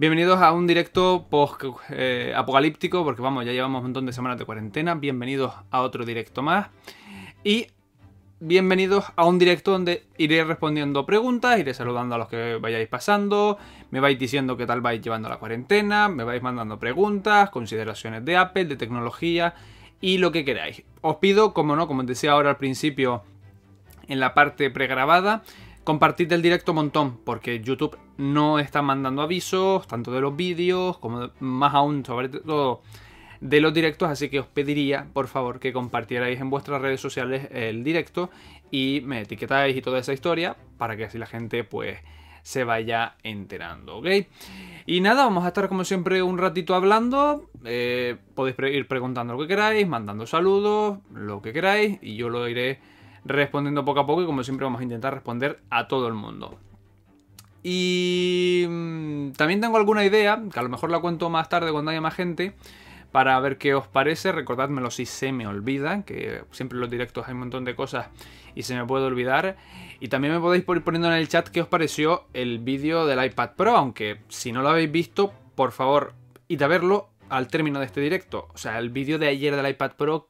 Bienvenidos a un directo post eh, apocalíptico, porque vamos, ya llevamos un montón de semanas de cuarentena. Bienvenidos a otro directo más. Y bienvenidos a un directo donde iré respondiendo preguntas, iré saludando a los que vayáis pasando, me vais diciendo qué tal vais llevando la cuarentena, me vais mandando preguntas, consideraciones de Apple, de tecnología y lo que queráis. Os pido, como no, como decía ahora al principio en la parte pregrabada, compartid el directo un montón, porque YouTube no está mandando avisos, tanto de los vídeos, como más aún, sobre todo de los directos, así que os pediría, por favor, que compartierais en vuestras redes sociales el directo y me etiquetáis y toda esa historia, para que así la gente, pues, se vaya enterando, ¿ok? Y nada, vamos a estar como siempre un ratito hablando. Eh, podéis ir preguntando lo que queráis, mandando saludos, lo que queráis, y yo lo iré respondiendo poco a poco y como siempre vamos a intentar responder a todo el mundo. Y mm, también tengo alguna idea, que a lo mejor la cuento más tarde cuando haya más gente, para ver qué os parece. Recordádmelo si se me olvida, que siempre en los directos hay un montón de cosas y se me puede olvidar. Y también me podéis ir poniendo en el chat qué os pareció el vídeo del iPad Pro, aunque si no lo habéis visto, por favor, id a verlo al término de este directo. O sea, el vídeo de ayer del iPad Pro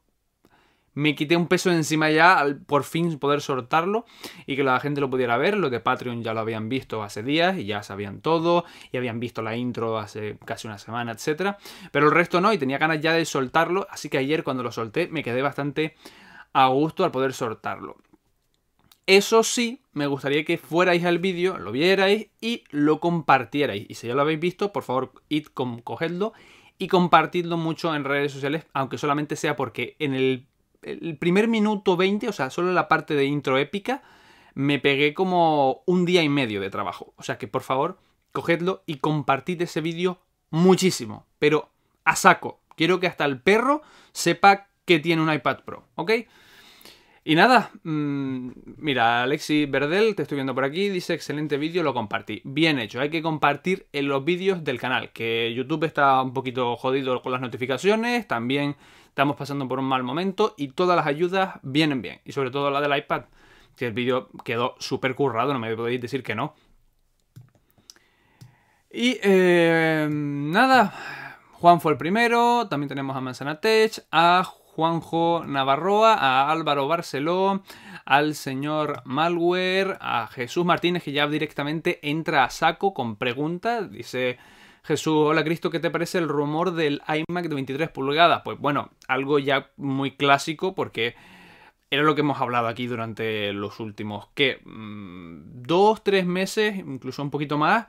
me quité un peso encima ya al por fin poder soltarlo y que la gente lo pudiera ver. Los de Patreon ya lo habían visto hace días y ya sabían todo y habían visto la intro hace casi una semana, etc. Pero el resto no y tenía ganas ya de soltarlo, así que ayer cuando lo solté me quedé bastante a gusto al poder soltarlo. Eso sí, me gustaría que fuerais al vídeo, lo vierais y lo compartierais. Y si ya lo habéis visto, por favor, id, cogedlo y compartidlo mucho en redes sociales, aunque solamente sea porque en el el primer minuto 20, o sea, solo la parte de intro épica, me pegué como un día y medio de trabajo. O sea que por favor, cogedlo y compartid ese vídeo muchísimo, pero a saco. Quiero que hasta el perro sepa que tiene un iPad Pro, ¿ok? Y nada, mmm, mira, Alexi Verdel, te estoy viendo por aquí, dice excelente vídeo, lo compartí. Bien hecho, hay que compartir en los vídeos del canal, que YouTube está un poquito jodido con las notificaciones, también estamos pasando por un mal momento y todas las ayudas vienen bien. Y sobre todo la del iPad, que el vídeo quedó súper currado, no me podéis decir que no. Y eh, nada, Juan fue el primero, también tenemos a Manzana Tech, a Juanjo Navarroa, a Álvaro Barceló, al señor Malware, a Jesús Martínez, que ya directamente entra a saco con preguntas, dice... Jesús, hola Cristo, ¿qué te parece el rumor del iMac de 23 pulgadas? Pues bueno, algo ya muy clásico porque era lo que hemos hablado aquí durante los últimos, ¿qué? Mm, dos, tres meses, incluso un poquito más,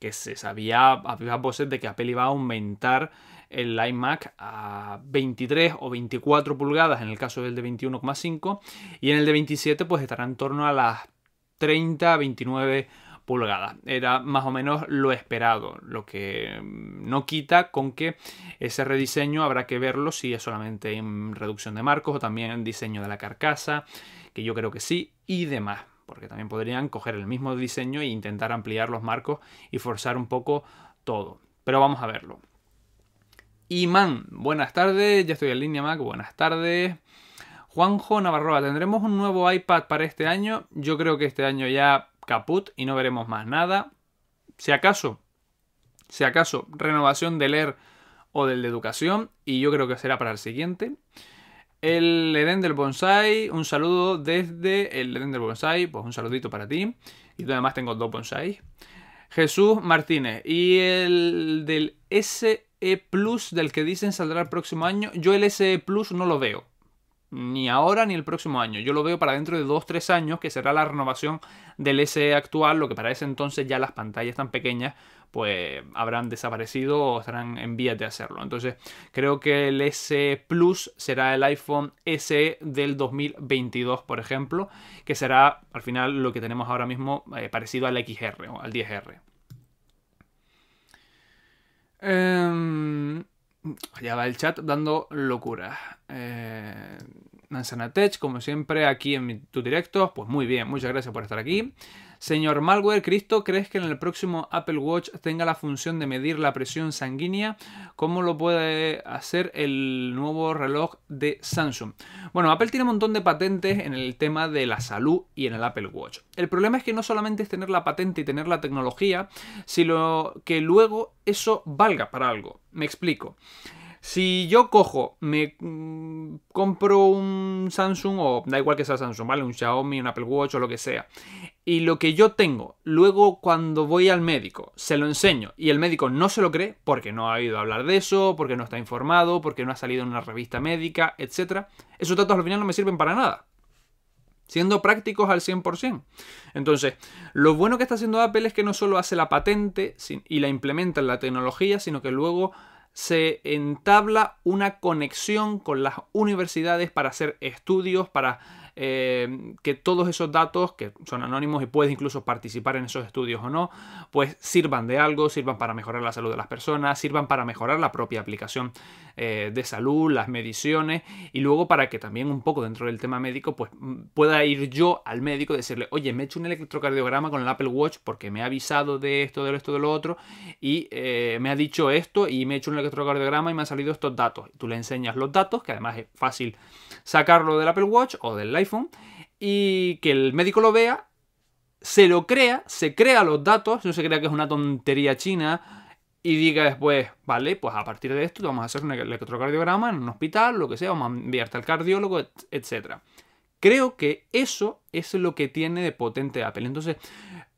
que se sabía, había voces de que Apple iba a aumentar el iMac a 23 o 24 pulgadas en el caso del de 21,5 y en el de 27 pues estará en torno a las 30, 29 Era más o menos lo esperado, lo que mm, no quita con que ese rediseño habrá que verlo si es solamente en reducción de marcos o también en diseño de la carcasa, que yo creo que sí, y demás porque también podrían coger el mismo diseño e intentar ampliar los marcos y forzar un poco todo. Pero vamos a verlo. Iman, buenas tardes, ya estoy en línea Mac, buenas tardes. Juanjo Navarroa, ¿tendremos un nuevo iPad para este año? Yo creo que este año ya caput y no veremos más nada. Si acaso, si acaso, renovación del Air o del de educación y yo creo que será para el siguiente. El Edén del Bonsai, un saludo desde el Edén del Bonsai, pues un saludito para ti. Y además tengo dos bonsai. Jesús Martínez, y el del SE Plus del que dicen saldrá el próximo año, yo el SE Plus no lo veo ni ahora ni el próximo año. Yo lo veo para dentro de 2-3 años, que será la renovación del SE actual, lo que para ese entonces ya las pantallas tan pequeñas pues habrán desaparecido o estarán en vías de hacerlo. Entonces creo que el SE Plus será el iPhone SE del 2022, por ejemplo, que será al final lo que tenemos ahora mismo eh, parecido al XR o al 10R. Em, ya va el chat dando locura. Eh, Manzana Tech, como siempre, aquí en tu directo. Pues muy bien, muchas gracias por estar aquí. Señor Malware, Cristo, ¿crees que en el próximo Apple Watch tenga la función de medir la presión sanguínea? ¿Cómo lo puede hacer el nuevo reloj de Samsung? Bueno, Apple tiene un montón de patentes en el tema de la salud y en el Apple Watch. El problema es que no solamente es tener la patente y tener la tecnología, sino que luego eso valga para algo. Me explico. Si yo cojo, me mm, compro un Samsung o da igual que sea Samsung, ¿vale? Un Xiaomi, un Apple Watch o lo que sea. Y lo que yo tengo, luego cuando voy al médico, se lo enseño y el médico no se lo cree porque no ha oído hablar de eso, porque no está informado, porque no ha salido en una revista médica, etc. Esos datos al final no me sirven para nada siendo prácticos al 100%. Entonces, lo bueno que está haciendo Apple es que no solo hace la patente y la implementa en la tecnología, sino que luego se entabla una conexión con las universidades para hacer estudios, para eh, que todos esos datos, que son anónimos y puedes incluso participar en esos estudios o no, pues sirvan de algo, sirvan para mejorar la salud de las personas, sirvan para mejorar la propia aplicación eh, de salud, las mediciones y luego para que también un poco dentro del tema médico, pues pueda ir yo al médico y decirle, oye, me he hecho un electrocardiograma con el Apple Watch porque me ha avisado de esto, de esto, de lo otro y eh, me ha dicho esto y me he hecho un electrocardiograma y me han salido estos datos. Tú le enseñas los datos, que además es fácil sacarlo del Apple Watch o del iPhone y que el médico lo vea, se lo crea, se crea los datos, no se crea que es una tontería china y diga después, vale, pues a partir de esto vamos a hacer un electrocardiograma en un hospital, lo que sea, vamos a enviarte al cardiólogo, etc. Creo que eso es lo que tiene de potente Apple. Entonces,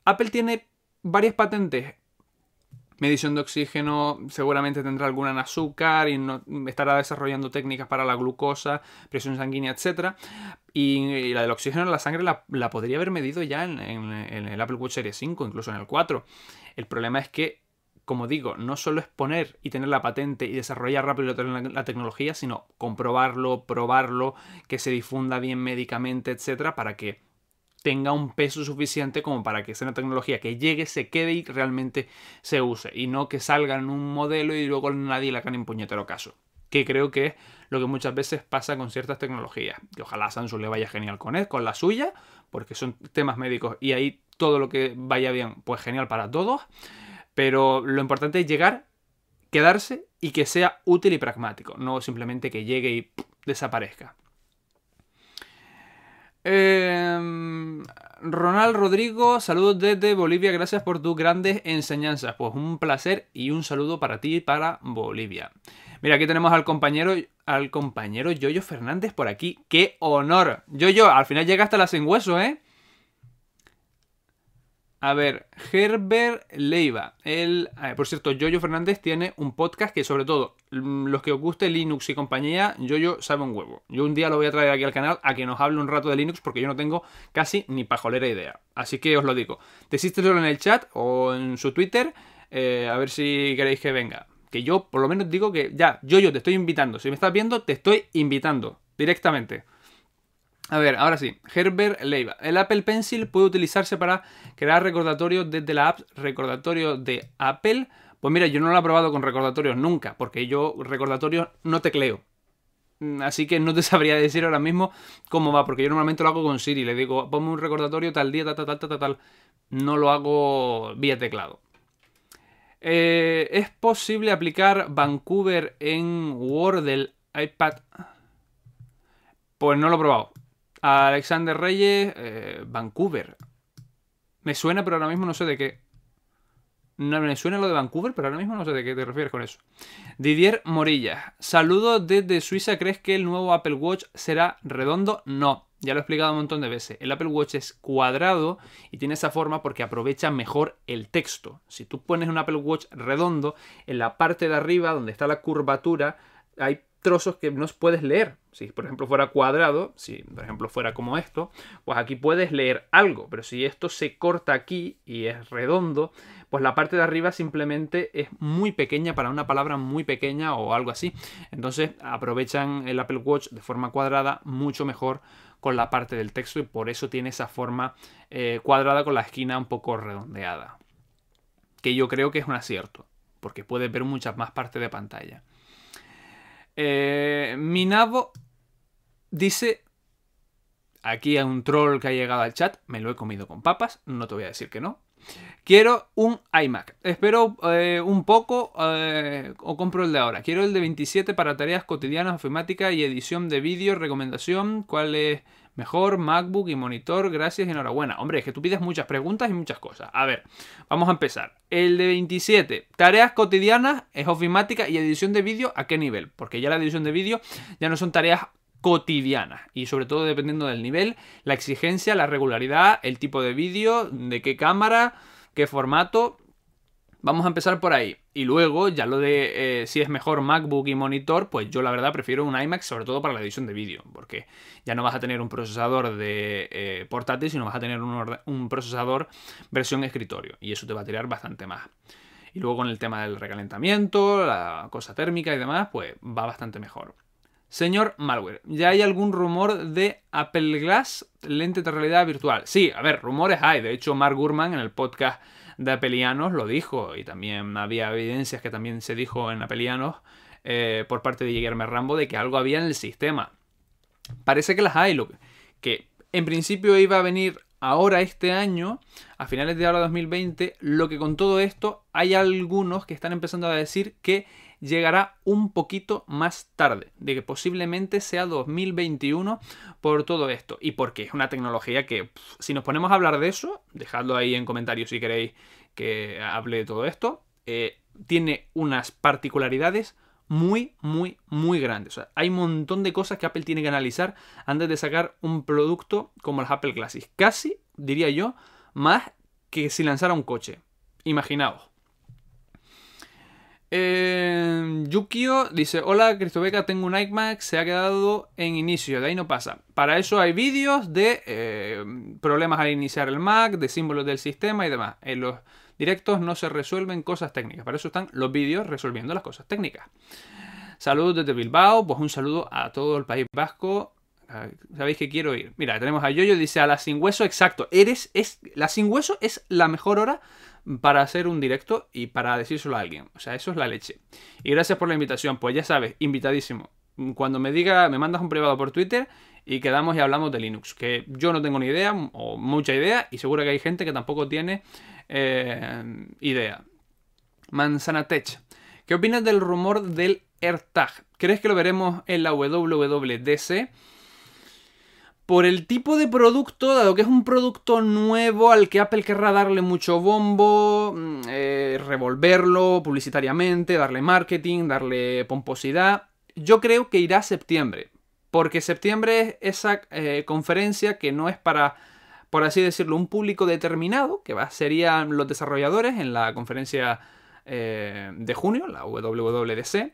Apple tiene varias patentes medición de oxígeno seguramente tendrá alguna en azúcar y no, estará desarrollando técnicas para la glucosa, presión sanguínea, etc. Y, la del oxígeno en la sangre la, podría haber medido ya en, el Apple Watch Series 5, incluso en el 4. El problema es que como digo, no solo es poner y tener la patente y desarrollar rápido la, tecnología, sino comprobarlo, probarlo, que se difunda bien médicamente, etcétera, para que tenga un peso suficiente como para que sea una tecnología que llegue, se quede y realmente se use. Y no que salga en un modelo y luego nadie le haga ni puñetero caso. Que creo que es lo que muchas veces pasa con ciertas tecnologías. Que ojalá Samsung le vaya genial con él, con la suya, porque son temas médicos y ahí todo lo que vaya bien, pues genial para todos. Pero lo importante es llegar, quedarse y que sea útil y pragmático, no simplemente que llegue y desaparezca. Em, Ronald Rodrigo, saludos desde Bolivia, gracias por tus grandes enseñanzas. Pues un placer y un saludo para ti y para Bolivia. Mira, aquí tenemos al compañero, al compañero Yoyo Fernández por aquí. ¡Qué honor! Yoyo, al final llega hasta la sin hueso, ¿eh? A ver, Herbert Leiva. El, por cierto, Yoyo Fernández tiene un podcast que sobre todo mm, los que os guste Linux y compañía, Yoyo sabe un huevo. Yo un día lo voy a traer aquí al canal a que nos hable un rato de Linux porque yo no tengo casi ni pajolera idea. Así que os lo digo. Decístelo en el chat o en su Twitter eh, a ver si queréis que venga. Que yo por lo menos digo que ya, Yoyo, te estoy invitando. Si me estás viendo, te estoy invitando directamente. A ver, ahora sí, Herbert Leiva. El Apple Pencil puede utilizarse para crear recordatorios desde la app recordatorio de Apple. Pues mira, yo no lo he probado con recordatorios nunca, porque yo recordatorios no tecleo. Mm, así que no te sabría decir ahora mismo cómo va, porque yo normalmente lo hago con Siri. Le digo, ponme un recordatorio tal día, tal, tal, tal, tal, tal. No lo hago vía teclado. Eh, ¿Es posible aplicar Vancouver en Word del iPad? Pues no lo he probado. Alexander Reyes, eh, Vancouver. Me suena, pero ahora mismo no sé de qué. No, me suena lo de Vancouver, pero ahora mismo no sé de qué te refieres con eso. Didier Morilla. Saludos desde Suiza. ¿Crees que el nuevo Apple Watch será redondo? No. Ya lo he explicado un montón de veces. El Apple Watch es cuadrado y tiene esa forma porque aprovecha mejor el texto. Si tú pones un Apple Watch redondo, en la parte de arriba, donde está la curvatura, hay trozos que no puedes leer. Si por ejemplo fuera cuadrado, si por ejemplo fuera como esto, pues aquí puedes leer algo, pero si esto se corta aquí y es redondo, pues la parte de arriba simplemente es muy pequeña para una palabra muy pequeña o algo así. Entonces aprovechan el Apple Watch de forma cuadrada mucho mejor con la parte del texto y por eso tiene esa forma eh, cuadrada con la esquina un poco redondeada. Que yo creo que es un acierto, porque puedes ver muchas más partes de pantalla. Eh, Minabo dice... aquí hay un troll que ha llegado al chat, me lo he comido con papas, no te voy a decir que no. Quiero un iMac. Espero eh, un poco eh, o compro el de ahora. Quiero el de 27 para tareas cotidianas, ofimática y edición de vídeo. Recomendación, ¿cuál es mejor? MacBook y monitor. Gracias y enhorabuena. Hombre, es que tú pides muchas preguntas y muchas cosas. A ver, vamos a empezar. El de 27, tareas cotidianas, es ofimática y edición de vídeo, ¿a qué nivel? Porque ya la edición de vídeo ya no son tareas cotidianas y sobre todo dependiendo del nivel, la exigencia, la regularidad, el tipo de vídeo, de qué cámara, qué formato. Vamos a empezar por ahí. Y luego, ya lo de eh, si es mejor MacBook y monitor, pues yo la verdad prefiero un iMac, sobre todo para la edición de vídeo, porque ya no vas a tener un procesador de eh, portátil, sino vas a tener un, un, procesador versión escritorio, y eso te va a tirar bastante más. Y luego con el tema del recalentamiento, la cosa térmica y demás, pues va bastante mejor. Señor Malware, ¿ya hay algún rumor de Apple Glass lente de realidad virtual? Sí, a ver, rumores hay. De hecho, Mark Gurman en el podcast de Apelianos lo dijo. Y también había evidencias que también se dijo en Apelianos eh, por parte de Guillermo Rambo de que algo había en el sistema. Parece que las hay. Que en principio iba a venir ahora este año, a finales de ahora 2020, lo que con todo esto hay algunos que están empezando a decir que llegará un poquito más tarde, de que posiblemente sea 2021 por todo esto. Y porque es una tecnología que, si nos ponemos a hablar de eso, dejadlo ahí en comentarios si queréis que hable de todo esto, eh, tiene unas particularidades muy, muy, muy grandes. Hay un montón de cosas que Apple tiene que analizar antes de sacar un producto como el Apple Classic. Casi, diría yo, más que si lanzara un coche. Imaginaos. Eh, Yukio dice, hola Cristobeca, tengo un iMac, se ha quedado en inicio, de ahí no pasa. Para eso hay vídeos de eh, problemas al iniciar el Mac, de símbolos del sistema y demás. En los directos no se resuelven cosas técnicas, para eso están los vídeos resolviendo las cosas técnicas. Saludos desde Bilbao, pues un saludo a todo el País Vasco. Ah, Sabéis que quiero ir. Mira, tenemos a Yoyo, dice a la sin hueso, exacto. Eres, es, la sin hueso es la mejor hora para hacer un directo y para decírselo a alguien. O sea, eso es la leche. Y gracias por la invitación. Pues ya sabes, invitadísimo. Cuando me diga, me mandas un privado por Twitter y quedamos y hablamos de Linux. Que yo no tengo ni idea o mucha idea y seguro que hay gente que tampoco tiene eh, idea. Manzana Tech. ¿Qué opinas del rumor del AirTag? ¿Crees que lo veremos en la WWDC? Por el tipo de producto, dado que es un producto nuevo al que Apple querrá darle mucho bombo, mm, eh, revolverlo publicitariamente, darle marketing, darle pomposidad, yo creo que irá a septiembre. Porque septiembre es esa eh, conferencia que no es para, por así decirlo, un público determinado, que va, serían los desarrolladores en la conferencia eh, de junio, la WWDC.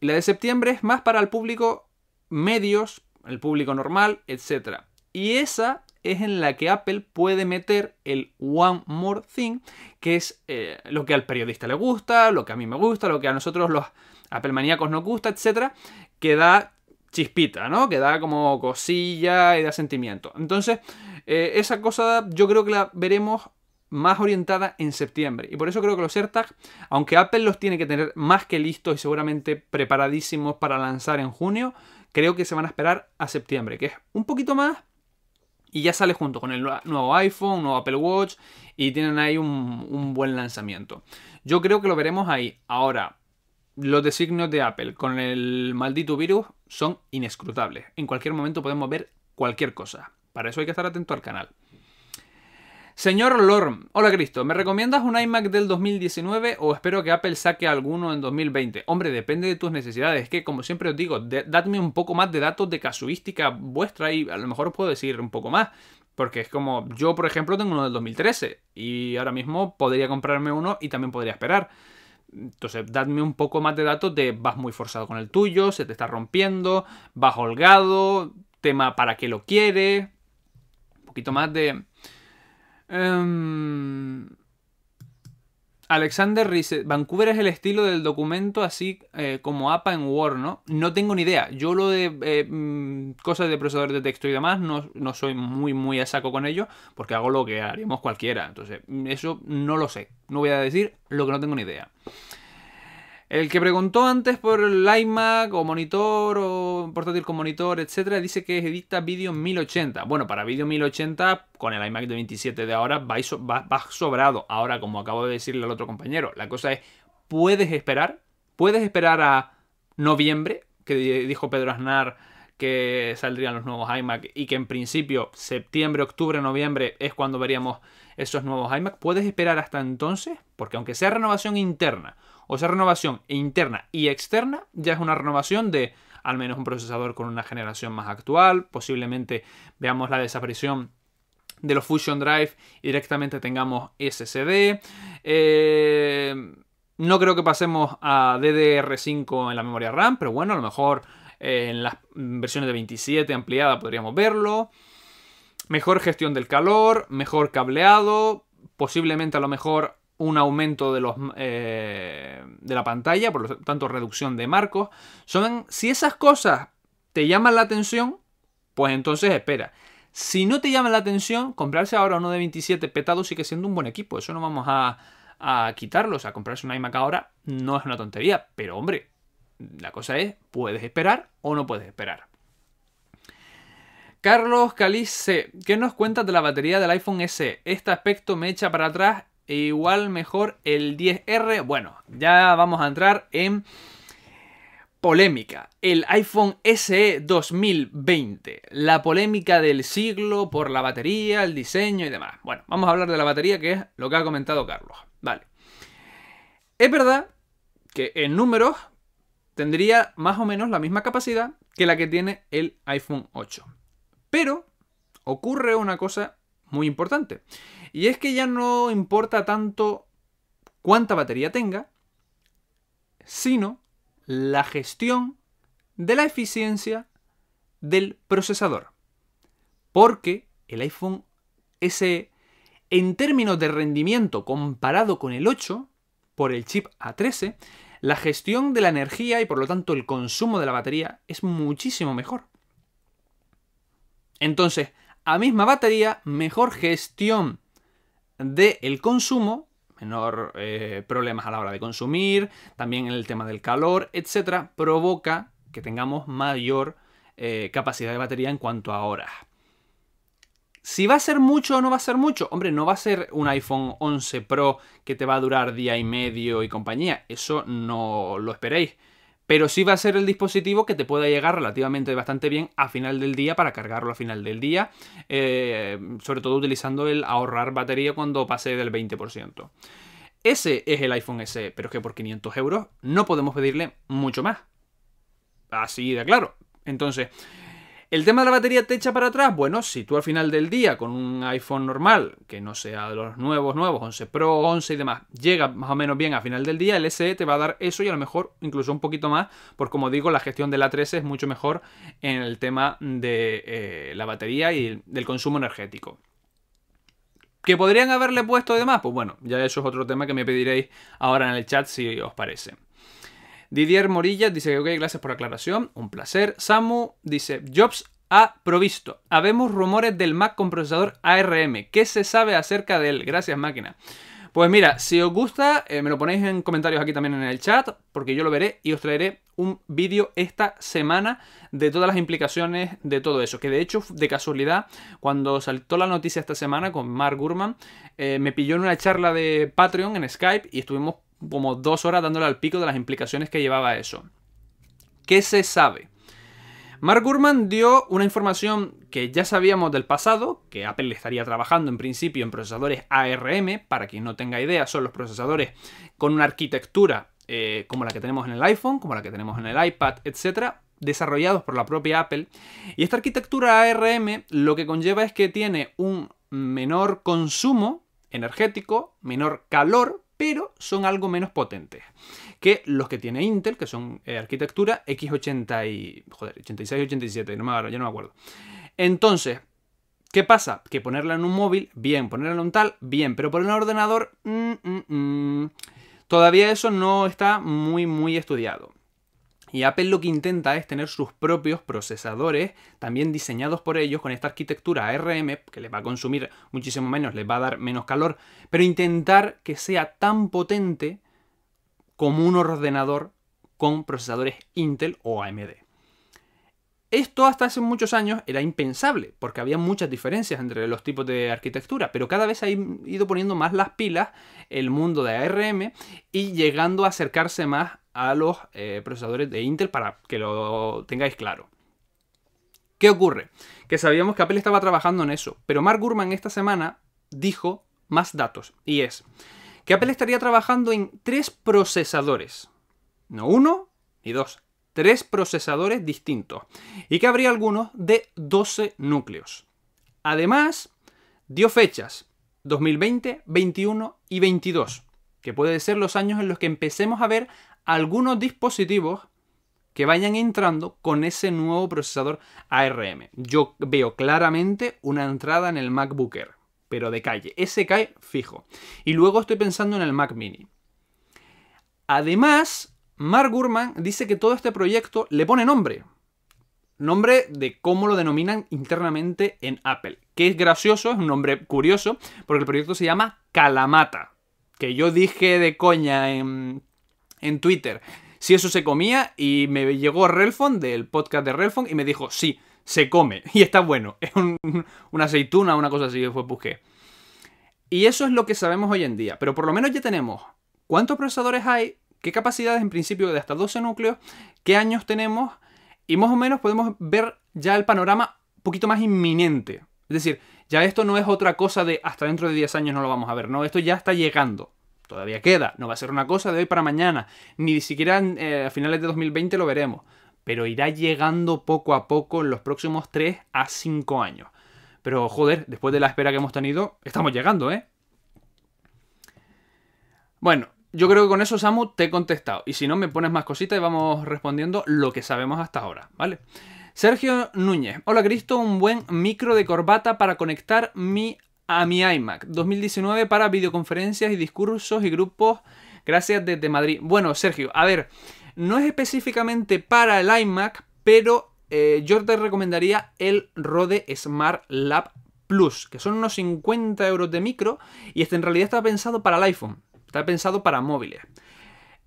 Y la de septiembre es más para el público medios, el público normal, etc. Y esa es en la que Apple puede meter el One More Thing, que es eh, lo que al periodista le gusta, lo que a mí me gusta, lo que a nosotros los Apple maníacos nos gusta, etc. Que da chispita, ¿no? Que da como cosilla y da sentimiento. Entonces, eh, esa cosa yo creo que la veremos más orientada en septiembre. Y por eso creo que los AirTags, aunque Apple los tiene que tener más que listos y seguramente preparadísimos para lanzar en junio, creo que se van a esperar a septiembre, que es un poquito más y ya sale junto con el nuevo iPhone, nuevo Apple Watch y tienen ahí un, buen lanzamiento. Yo creo que lo veremos ahí. Ahora, los designios de Apple con el maldito virus son inescrutables. En cualquier momento podemos ver cualquier cosa. Para eso hay que estar atento al canal. Señor Lorm, hola Cristo, ¿me recomiendas un iMac del 2019 o espero que Apple saque alguno en 2020? Hombre, depende de tus necesidades. Es que, como siempre os digo, dadme un poco más de datos de casuística vuestra y a lo mejor os puedo decir un poco más. Porque es como, yo por ejemplo tengo uno del 2013 y ahora mismo podría comprarme uno y también podría esperar. Entonces, dadme un poco más de datos de vas muy forzado con el tuyo, se te está rompiendo, vas holgado, tema para qué lo quieres. Un poquito más de Em, Alexander Rice, Vancouver es el estilo del documento así eh, como APA en Word, ¿no? No tengo ni idea. Yo lo de eh, mm, cosas de procesadores de texto y demás no, no, soy muy, muy a saco con ello porque hago lo que haríamos cualquiera. Entonces, eso no lo sé. No voy a decir lo que no tengo ni idea. El que preguntó antes por el iMac o monitor o portátil con monitor, etcétera, dice que edita vídeo en 1080. Bueno, para vídeo 1080 con el iMac de 27 de ahora va, va sobrado. Ahora, como acabo de decirle al otro compañero, la cosa es, ¿puedes esperar? ¿Puedes esperar a noviembre? Que dijo Pedro Aznar que saldrían los nuevos iMac y que en principio septiembre, octubre, noviembre es cuando veríamos esos nuevos iMac. ¿Puedes esperar hasta entonces? Porque aunque sea renovación interna o sea renovación interna y externa, ya es una renovación de al menos un procesador con una generación más actual. Posiblemente veamos la desaparición de los Fusion Drive y directamente tengamos SSD. Eh, no creo que pasemos a DDR5 en la memoria RAM, pero bueno, a lo mejor eh, en las versiones de 27 ampliada podríamos verlo. Mejor gestión del calor, mejor cableado, posiblemente a lo mejor un aumento de, los, eh, de la pantalla, por lo tanto reducción de marcos. Son, si esas cosas te llaman la atención, pues entonces espera. Si no te llama la atención, comprarse ahora uno de 27 petado sigue siendo un buen equipo. Eso no vamos a, a quitarlo. O sea, comprarse un iMac ahora no es una tontería. Pero hombre, la cosa es, ¿puedes esperar o no puedes esperar? Carlos Calice, ¿qué nos cuentas de la batería del iPhone SE? Este aspecto me echa para atrás igual mejor el 10R. Bueno, ya vamos a entrar en polémica. El iPhone SE 2020. La polémica del siglo por la batería, el diseño y demás. Bueno, vamos a hablar de la batería, que es lo que ha comentado Carlos. Vale. Es verdad que en números tendría más o menos la misma capacidad que la que tiene el iPhone 8. Pero ocurre una cosa muy importante. Y es que ya no importa tanto cuánta batería tenga, sino la gestión de la eficiencia del procesador. Porque el iPhone SE, en términos de rendimiento comparado con el 8, por el chip A13, la gestión de la energía y por lo tanto el consumo de la batería es muchísimo mejor. Entonces, a misma batería, mejor gestión del consumo, menor eh, problemas a la hora de consumir, también el tema del calor, etcétera, provoca que tengamos mayor eh, capacidad de batería en cuanto a horas. Si va a ser mucho o no va a ser mucho, hombre, no va a ser un iPhone 11 Pro que te va a durar día y medio y compañía, eso no lo esperéis pero sí va a ser el dispositivo que te pueda llegar relativamente bastante bien a final del día para cargarlo a final del día, eh, sobre todo utilizando el ahorrar batería cuando pase del 20%. Ese es el iPhone SE, pero es que por 500 euros no podemos pedirle mucho más. Así de claro. Entonces, ¿El tema de la batería te echa para atrás? Bueno, si tú al final del día con un iPhone normal, que no sea de los nuevos, nuevos, 11 Pro, 11 y demás, llega más o menos bien a final del día, el SE te va a dar eso y a lo mejor incluso un poquito más, porque como digo, la gestión de la 13 es mucho mejor en el tema de eh, la batería y del consumo energético. ¿Que podrían haberle puesto de más? Pues bueno, ya eso es otro tema que me pediréis ahora en el chat si os parece. Didier Morilla dice que ok, gracias por la aclaración, un placer. Samu dice, Jobs ha provisto. Habemos rumores del Mac con procesador ARM. ¿Qué se sabe acerca de él? Gracias máquina. Pues mira, si os gusta, eh, me lo ponéis en comentarios aquí también en el chat, porque yo lo veré y os traeré un vídeo esta semana de todas las implicaciones de todo eso. Que de hecho, de casualidad, cuando saltó la noticia esta semana con Mark Gurman, eh, me pilló en una charla de Patreon en Skype y estuvimos como dos horas dándole al pico de las implicaciones que llevaba eso. ¿Qué se sabe? Mark Gurman dio una información que ya sabíamos del pasado, que Apple estaría trabajando en principio en procesadores ARM, para quien no tenga idea, son los procesadores con una arquitectura eh, como la que tenemos en el iPhone, como la que tenemos en el iPad, etcétera, desarrollados por la propia Apple. Y esta arquitectura ARM lo que conlleva es que tiene un menor consumo energético, menor calor, pero son algo menos potentes que los que tiene Intel, que son eh, arquitectura X80 y, joder, 86 y 87, no me, ya no me acuerdo. Entonces, ¿qué pasa? Que ponerla en un móvil, bien, ponerla en un tal, bien, pero por un ordenador, mm, mm, mm, todavía eso no está muy, muy estudiado. Y Apple lo que intenta es tener sus propios procesadores, también diseñados por ellos, con esta arquitectura ARM, que les va a consumir muchísimo menos, les va a dar menos calor, pero intentar que sea tan potente como un ordenador con procesadores Intel o AMD. Esto hasta hace muchos años era impensable, porque había muchas diferencias entre los tipos de arquitectura, pero cada vez ha ido poniendo más las pilas el mundo de ARM y llegando a acercarse más a los eh, procesadores de Intel para que lo tengáis claro. ¿Qué ocurre? Que sabíamos que Apple estaba trabajando en eso, pero Mark Gurman esta semana dijo más datos, y es que Apple estaría trabajando en tres procesadores, no uno ni dos, tres procesadores distintos y que habría algunos de 12 núcleos. Además, dio fechas 2020, 21 y 22, que pueden ser los años en los que empecemos a ver algunos dispositivos que vayan entrando con ese nuevo procesador ARM. Yo veo claramente una entrada en el MacBook Air, pero de calle. Ese cae fijo. Y luego estoy pensando en el Mac Mini. Además, Mark Gurman dice que todo este proyecto le pone nombre. Nombre de cómo lo denominan internamente en Apple. Que es gracioso, es un nombre curioso, porque el proyecto se llama Kalamata. Que yo dije de coña en, en Twitter si eso se comía y me llegó Relfon del podcast de Relfon y me dijo, sí, se come y está bueno. Es una aceituna, una cosa así que fue busqué. Y eso es lo que sabemos hoy en día. Pero por lo menos ya tenemos cuántos procesadores hay, qué capacidades en principio de hasta 12 núcleos, qué años tenemos y más o menos podemos ver ya el panorama un poquito más inminente. Es decir, ya esto no es otra cosa de hasta dentro de 10 años no lo vamos a ver, no, esto ya está llegando. Todavía queda, no va a ser una cosa de hoy para mañana, ni siquiera eh, a finales de 2020 lo veremos, pero irá llegando poco a poco en los próximos 3 a 5 años. Pero joder, después de la espera que hemos tenido, estamos llegando, ¿eh? Bueno, yo creo que con eso, Samu, te he contestado. Y si no, me pones más cositas y vamos respondiendo lo que sabemos hasta ahora, ¿vale? Sergio Núñez. Hola, Cristo, un buen micro de corbata para conectar mi, a mi iMac. 2019 para videoconferencias y discursos y grupos. Gracias desde Madrid. Bueno, Sergio, a ver, no es específicamente para el iMac, pero eh, yo te recomendaría el Rode Smart Lab Plus, que son unos 50 euros de micro y este en realidad está pensado para el iPhone. Está pensado para móviles.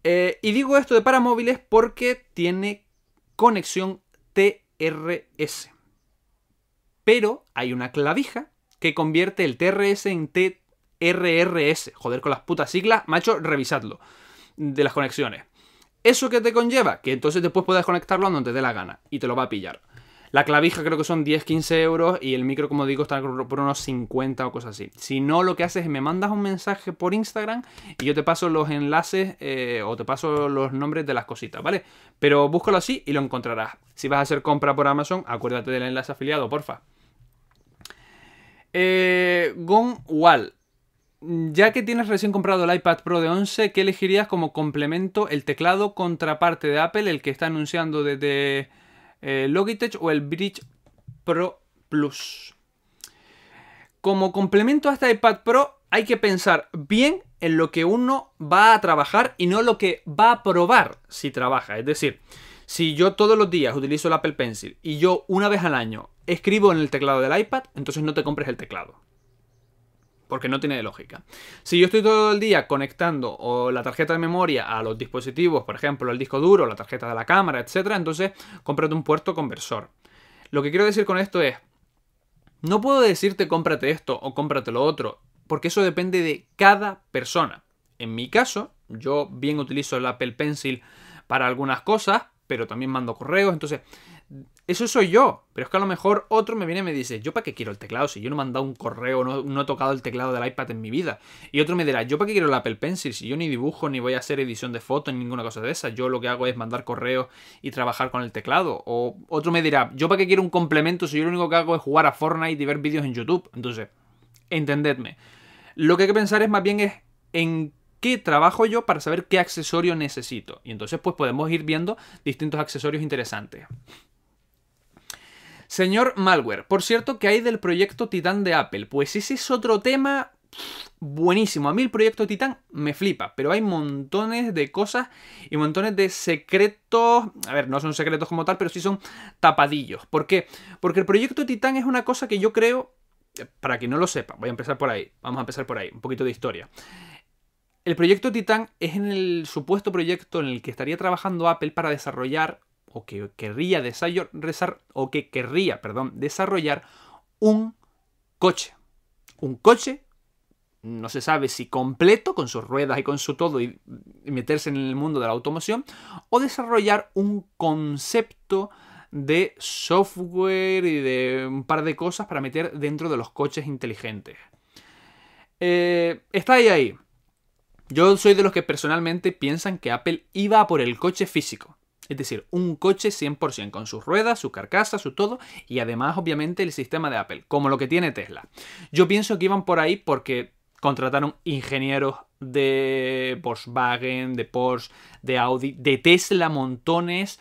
Eh, y digo esto de para móviles porque tiene conexión TRS. Pero hay una clavija que convierte el TRS en TRRS. Joder, con las putas siglas, macho, revisadlo. De las conexiones. ¿Eso que te conlleva? Que entonces después puedes conectarlo a donde te dé la gana. Y te lo va a pillar. La clavija creo que son 10-15 euros y el micro, como digo, está por unos 50 o cosas así. Si no, lo que haces es me mandas un mensaje por Instagram y yo te paso los enlaces eh, o te paso los nombres de las cositas, ¿vale? Pero búscalo así y lo encontrarás. Si vas a hacer compra por Amazon, acuérdate del enlace afiliado, porfa. Eh, Wall. Ya que tienes recién comprado el iPad Pro de 11, ¿qué elegirías como complemento el teclado contraparte de Apple, el que está anunciando desde eh, Logitech o el Bridge Pro Plus. Como complemento a este iPad Pro hay que pensar bien en lo que uno va a trabajar y no lo que va a probar si trabaja. Es decir, si yo todos los días utilizo el Apple Pencil y yo una vez al año escribo en el teclado del iPad, entonces no te compres el teclado porque no tiene lógica. Si yo estoy todo el día conectando la tarjeta de memoria a los dispositivos, por ejemplo, el disco duro, la tarjeta de la cámara, etc., entonces cómprate un puerto conversor. Lo que quiero decir con esto es, no puedo decirte cómprate esto o cómprate lo otro, porque eso depende de cada persona. En mi caso, yo bien utilizo el Apple Pencil para algunas cosas, pero también mando correos, entonces eso soy yo. Pero es que a lo mejor otro me viene y me dice, ¿yo para qué quiero el teclado? Si yo no he mandado un correo, no, he tocado el teclado del iPad en mi vida. Y otro me dirá, ¿yo para qué quiero el Apple Pencil? Si yo ni dibujo, ni voy a hacer edición de fotos, ni ninguna cosa de esa. Yo lo que hago es mandar correos y trabajar con el teclado. O otro me dirá, ¿yo para qué quiero un complemento si yo lo único que hago es jugar a Fortnite y ver vídeos en YouTube? Entonces, entendedme. Lo que hay que pensar es más bien es en qué trabajo yo para saber qué accesorio necesito. Y entonces pues podemos ir viendo distintos accesorios interesantes. Señor Malware, por cierto, ¿qué hay del proyecto Titan de Apple? Pues ese es otro tema buenísimo. A mí el proyecto Titan me flipa, pero hay montones de cosas y montones de secretos. A ver, no son secretos como tal, pero sí son tapadillos. ¿Por qué? Porque el proyecto Titan es una cosa que yo creo, para quien no lo sepa, voy a empezar por ahí, vamos a empezar por ahí, un poquito de historia. El proyecto Titan es en el supuesto proyecto en el que estaría trabajando Apple para desarrollar, o que querría desarrollar, o que querría, perdón, desarrollar un coche. Un coche, no se sabe si completo, con sus ruedas y con su todo, y meterse en el mundo de la automoción, o desarrollar un concepto de software y de un par de cosas para meter dentro de los coches inteligentes. Eh, está ahí ahí. Yo soy de los que personalmente piensan que Apple iba por el coche físico. Es decir, un coche 100% con sus ruedas, su carcasa, su todo, y además obviamente el sistema de Apple, como lo que tiene Tesla. Yo pienso que iban por ahí porque contrataron ingenieros de Volkswagen, de Porsche, de Audi, de Tesla montones.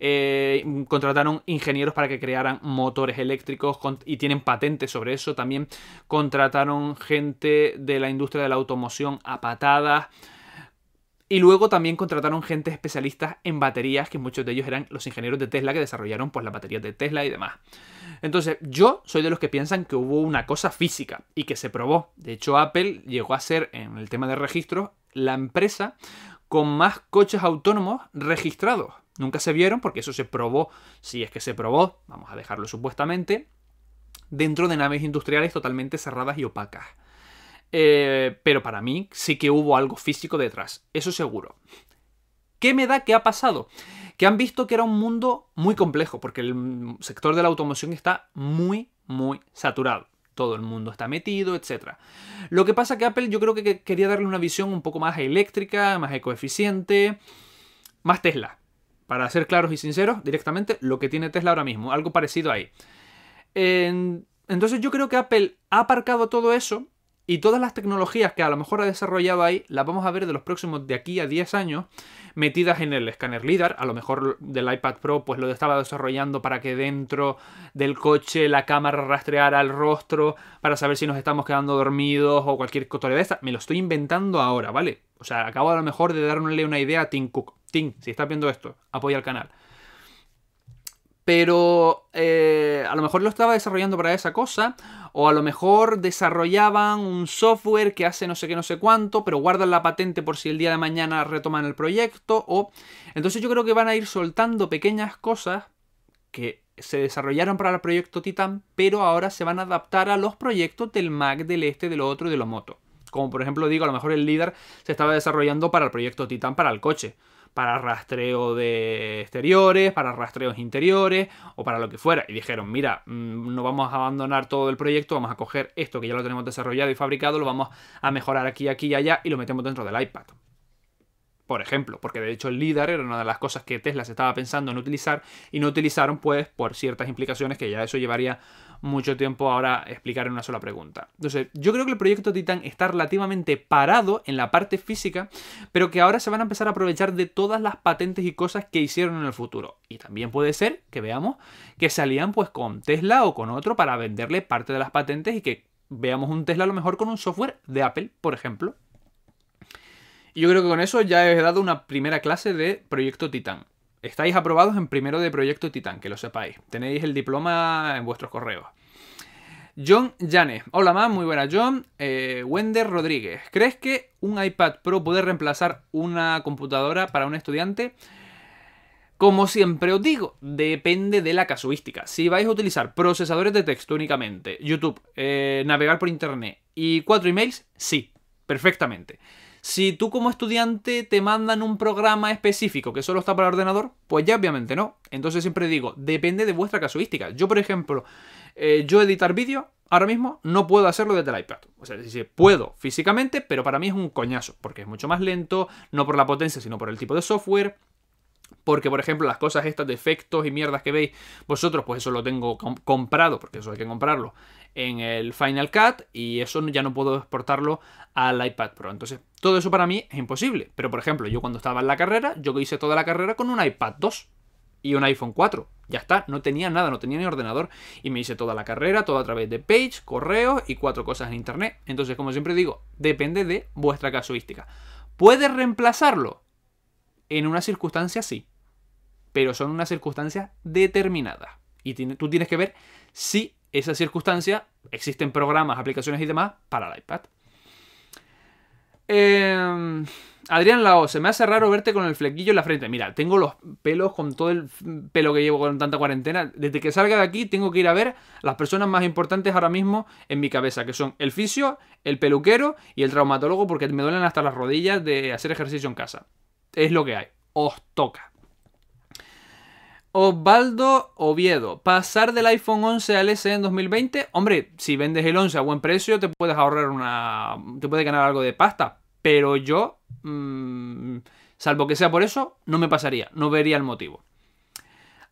Eh, contrataron ingenieros para que crearan motores eléctricos y tienen patentes sobre eso. También contrataron gente de la industria de la automoción a patadas. Y luego también contrataron gente especialistas en baterías, que muchos de ellos eran los ingenieros de Tesla que desarrollaron pues, las baterías de Tesla y demás. Entonces, yo soy de los que piensan que hubo una cosa física y que se probó. De hecho, Apple llegó a ser, en el tema de registros, la empresa con más coches autónomos registrados. Nunca se vieron porque eso se probó, si es que se probó, vamos a dejarlo supuestamente, dentro de naves industriales totalmente cerradas y opacas. Eh, pero para mí sí que hubo algo físico detrás, eso seguro. ¿Qué me da que ha pasado? Que han visto que era un mundo muy complejo, porque el sector de la automoción está muy, muy saturado. Todo el mundo está metido, etc. Lo que pasa que Apple yo creo que quería darle una visión un poco más eléctrica, más ecoeficiente, más Tesla. Para ser claros y sinceros, directamente lo que tiene Tesla ahora mismo, algo parecido ahí. Entonces yo creo que Apple ha aparcado todo eso y todas las tecnologías que a lo mejor ha desarrollado ahí, las vamos a ver de los próximos de aquí a 10 años metidas en el escáner LIDAR. A lo mejor del iPad Pro pues lo estaba desarrollando para que dentro del coche la cámara rastreara el rostro para saber si nos estamos quedando dormidos o cualquier cosa de esta. Me lo estoy inventando ahora, ¿vale? O sea, acabo a lo mejor de darle una idea a Tim Cook. Tim, si estás viendo esto, apoya el canal pero eh, a lo mejor lo estaba desarrollando para esa cosa, o a lo mejor desarrollaban un software que hace no sé qué, no sé cuánto, pero guardan la patente por si el día de mañana retoman el proyecto, o... Entonces yo creo que van a ir soltando pequeñas cosas que se desarrollaron para el proyecto Titan, pero ahora se van a adaptar a los proyectos del Mac, del este, del otro y de los motos. Como por ejemplo digo, a lo mejor el líder se estaba desarrollando para el proyecto Titan para el coche para rastreo de exteriores, para rastreos interiores o para lo que fuera. Y dijeron, mira, mm, no vamos a abandonar todo el proyecto, vamos a coger esto que ya lo tenemos desarrollado y fabricado, lo vamos a mejorar aquí, aquí y allá y lo metemos dentro del iPad por ejemplo, porque de hecho el líder era una de las cosas que Tesla se estaba pensando en utilizar y no utilizaron pues por ciertas implicaciones que ya eso llevaría mucho tiempo ahora explicar en una sola pregunta. Entonces, yo creo que el proyecto Titan está relativamente parado en la parte física, pero que ahora se van a empezar a aprovechar de todas las patentes y cosas que hicieron en el futuro. Y también puede ser que veamos que salían pues con Tesla o con otro para venderle parte de las patentes y que veamos un Tesla a lo mejor con un software de Apple, por ejemplo. Y yo creo que con eso ya he dado una primera clase de Proyecto Titán. Estáis aprobados en primero de Proyecto Titán, que lo sepáis. Tenéis el diploma en vuestros correos. John Llanes. Hola, más, muy buena, John. Eh, Wender Rodríguez. ¿Crees que un iPad Pro puede reemplazar una computadora para un estudiante? Como siempre os digo, depende de la casuística. Si vais a utilizar procesadores de texto únicamente, YouTube, eh, navegar por internet y cuatro emails, sí, perfectamente. Si tú como estudiante te mandan un programa específico que solo está para el ordenador, pues ya obviamente no. Entonces siempre digo, depende de vuestra casuística. Yo, por ejemplo, eh, yo editar vídeo, ahora mismo no puedo hacerlo desde el iPad. O sea, sí, puedo físicamente, pero para mí es un coñazo, porque es mucho más lento, no por la potencia, sino por el tipo de software. Porque, por ejemplo, las cosas estas de efectos y mierdas que veis vosotros, pues eso lo tengo comprado, porque eso hay que comprarlo en el Final Cut y eso ya no puedo exportarlo al iPad Pro. Entonces, todo eso para mí es imposible. Pero, por ejemplo, yo cuando estaba en la carrera, yo hice toda la carrera con un iPad 2 y un iPhone 4. Ya está, no tenía nada, no tenía ni ordenador. Y me hice toda la carrera, todo a través de Page, correo y cuatro cosas en Internet. Entonces, como siempre digo, depende de vuestra casuística. ¿Puede reemplazarlo? En una circunstancia sí. Pero son unas circunstancias determinadas. Y tú tienes que ver si esa circunstancia existen programas, aplicaciones y demás para el iPad. Eh, Adrián Lao, se me hace raro verte con el flequillo en la frente. Mira, tengo los pelos con todo el pelo que llevo con tanta cuarentena. Desde que salga de aquí tengo que ir a ver las personas más importantes ahora mismo en mi cabeza, que son el fisio, el peluquero y el traumatólogo, porque me duelen hasta las rodillas de hacer ejercicio en casa. Es lo que hay. Os toca. Osvaldo Oviedo, pasar del iPhone 11 al SE en 2020. Hombre, si vendes el 11 a buen precio, te puedes ahorrar una. te puedes ganar algo de pasta. Pero yo, mmm, salvo que sea por eso, no me pasaría, no vería el motivo.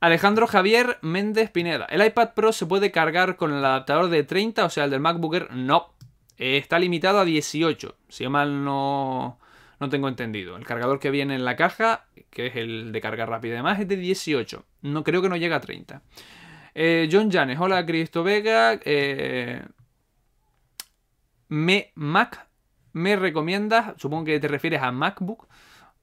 Alejandro Javier Méndez Pineda. ¿El iPad Pro se puede cargar con el adaptador de 30, o sea, el del MacBook? No. Está limitado a 18. Si mal no, no tengo entendido. El cargador que viene en la caja, que es el de carga rápida y demás, es de 18. No, creo que no llega a 30. Eh, John Janes. Hola, Cristo Vega. Eh, me Mac me recomiendas, supongo que te refieres a MacBook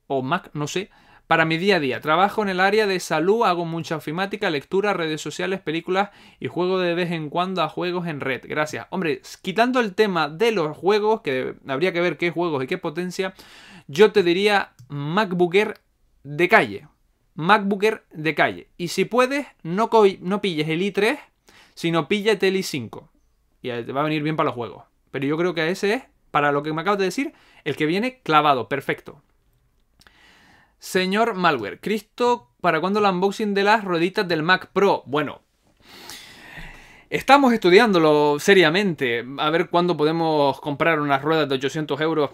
o Mac, no sé, para mi día a día. Trabajo en el área de salud, hago mucha ofimática, lectura, redes sociales, películas y juego de vez en cuando a juegos en red. Gracias. Hombre, quitando el tema de los juegos, que habría que ver qué juegos y qué potencia, yo te diría MacBooker de calle. MacBooker de calle. Y si puedes, no, no pilles el i3, sino píllate el i5. Y te va a venir bien para los juegos. Pero yo creo que ese es para lo que me acabas de decir, el que viene clavado, perfecto. Señor Malware, Cristo, ¿para cuándo el unboxing de las rueditas del Mac Pro? Bueno, estamos estudiándolo seriamente, a ver cuándo podemos comprar unas ruedas de 800 euros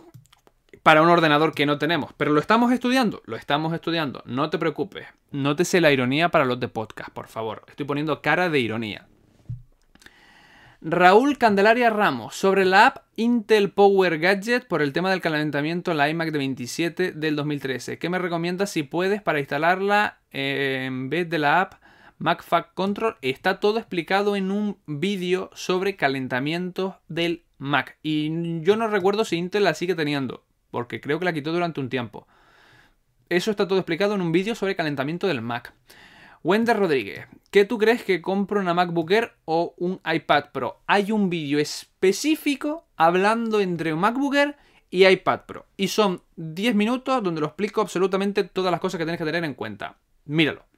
para un ordenador que no tenemos. Pero lo estamos estudiando, lo estamos estudiando, no te preocupes. Nótese la ironía para los de podcast, por favor. Estoy poniendo cara de ironía. Raúl Candelaria Ramos, sobre la app Intel Power Gadget por el tema del calentamiento en la iMac de 27 del 2013. ¿Qué me recomiendas si puedes para instalarla eh, en vez de la app MacFact Control? Está todo explicado en un vídeo sobre calentamiento del Mac. Y yo no recuerdo si Intel la sigue teniendo, porque creo que la quitó durante un tiempo. Eso está todo explicado en un vídeo sobre calentamiento del Mac. Wender Rodríguez, ¿qué tú crees que compro una MacBook Air o un iPad Pro? Hay un vídeo específico hablando entre un MacBook Air y iPad Pro. Y son 10 minutos donde lo explico absolutamente todas las cosas que tienes que tener en cuenta. Míralo.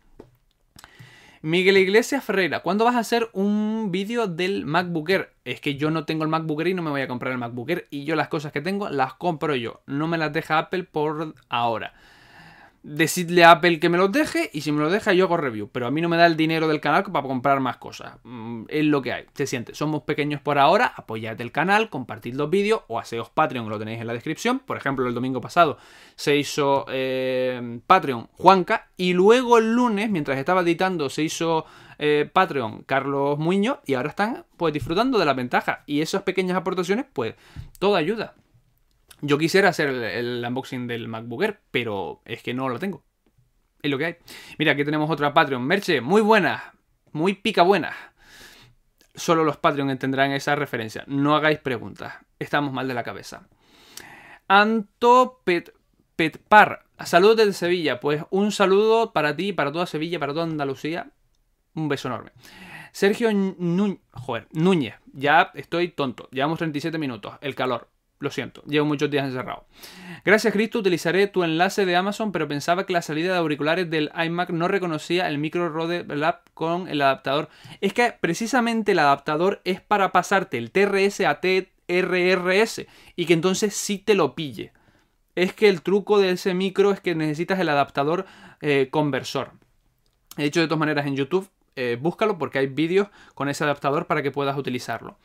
Miguel Iglesias Ferreira, ¿cuándo vas a hacer un vídeo del MacBook Air? Es que yo no tengo el MacBook Air y no me voy a comprar el MacBook Air y yo las cosas que tengo las compro yo. No me las deja Apple por ahora decidle a Apple que me los deje y si me los deja yo hago review. Pero a mí no me da el dinero del canal para comprar más cosas. Mm, es lo que hay. Se siente. Somos pequeños por ahora. Apoyad el canal, compartid los vídeos o haceos Patreon, lo tenéis en la descripción. Por ejemplo, el domingo pasado se hizo eh, Patreon Juanca y luego el lunes, mientras estaba editando, se hizo eh, Patreon Carlos Muñoz y ahora están pues disfrutando de la ventaja. Y esas pequeñas aportaciones, pues, toda ayuda. Yo quisiera hacer el, unboxing del MacBook pero es que no lo tengo. Es lo que hay. Mira, aquí tenemos otra Patreon. Merche, muy buena. Muy pica buena. Solo los Patreon entenderán esa referencia. No hagáis preguntas. Estamos mal de la cabeza. Anto Pet, Petpar. Saludos desde Sevilla. Pues un saludo para ti, para toda Sevilla, para toda Andalucía. Un beso enorme. Sergio Núñez. Ya estoy tonto. Llevamos 37 minutos. El calor. Lo siento, llevo muchos días encerrado. Gracias Cristo, utilizaré tu enlace de Amazon, pero pensaba que la salida de auriculares del iMac no reconocía el micro Rode Lab con el adaptador. Es que precisamente el adaptador es para pasarte el TRS a TRRS y que entonces sí te lo pille. Es que el truco de ese micro es que necesitas el adaptador eh, conversor. He hecho de todas maneras en YouTube, eh, búscalo porque hay vídeos con ese adaptador para que puedas utilizarlo.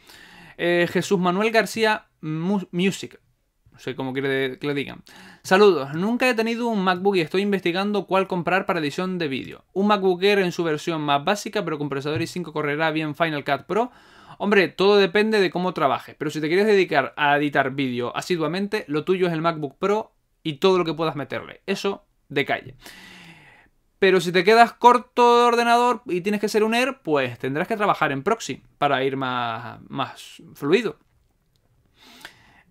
Eh, Jesús Manuel García Music. No sé cómo quiere que le digan. Saludos. Nunca he tenido un MacBook y estoy investigando cuál comprar para edición de vídeo. Un MacBook Air en su versión más básica, pero con procesador i5 correrá bien Final Cut Pro. Hombre, todo depende de cómo trabajes, pero si te quieres dedicar a editar vídeo asiduamente, lo tuyo es el MacBook Pro y todo lo que puedas meterle. Eso de calle. Pero si te quedas corto de ordenador y tienes que ser un Air, pues tendrás que trabajar en proxy para ir más, más fluido.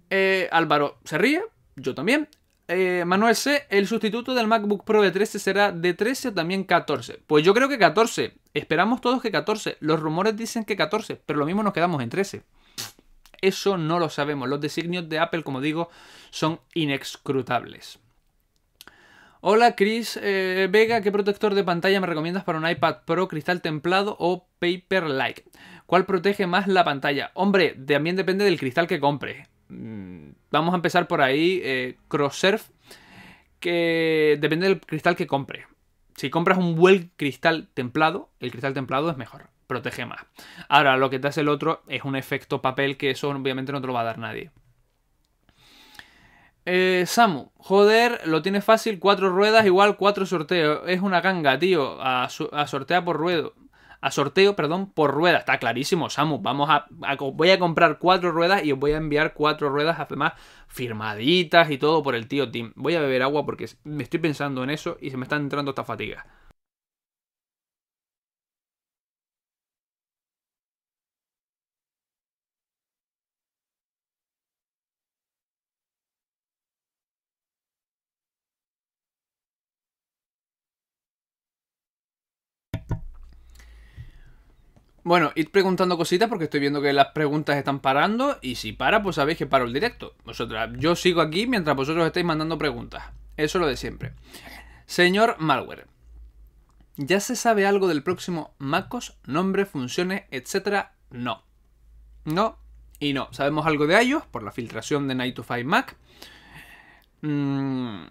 Eh, Álvaro se ríe, yo también. Eh, Manuel C, el sustituto del MacBook Pro de 13 será de 13 o también 14. Pues yo creo que 14. Esperamos todos que 14. Los rumores dicen que 14, pero lo mismo nos quedamos en 13. Eso no lo sabemos. Los designios de Apple, como digo, son inexcrutables. Hola Chris eh, Vega, ¿qué protector de pantalla me recomiendas para un iPad Pro cristal templado o Paper-like? ¿Cuál protege más la pantalla? Hombre, también depende del cristal que compre. Mm, vamos a empezar por ahí. Eh, Crosssurf, que depende del cristal que compre. Si compras un buen cristal templado, el cristal templado es mejor, protege más. Ahora, lo que te hace el otro es un efecto papel que eso obviamente no te lo va a dar nadie. Eh, Samu, joder, lo tiene fácil, cuatro ruedas igual cuatro sorteos. Es una ganga, tío. A, a sortear por ruedo. A sorteo, perdón, por rueda. Está clarísimo, Samu. Vamos a, Voy a comprar cuatro ruedas y os voy a enviar cuatro ruedas, además, firmaditas y todo por el tío Tim. Voy a beber agua porque me estoy pensando en eso y se me está entrando esta fatiga. Bueno, id preguntando cositas porque estoy viendo que las preguntas están parando y si para, pues sabéis que paro el directo. Vosotras, yo sigo aquí mientras vosotros estáis mandando preguntas. Eso es lo de siempre. Señor Malware, ¿ya se sabe algo del próximo MacOS? Nombre, funciones, etcétera? No. No y no. Sabemos algo de ellos por la filtración de Night to 5 Mac. Mmm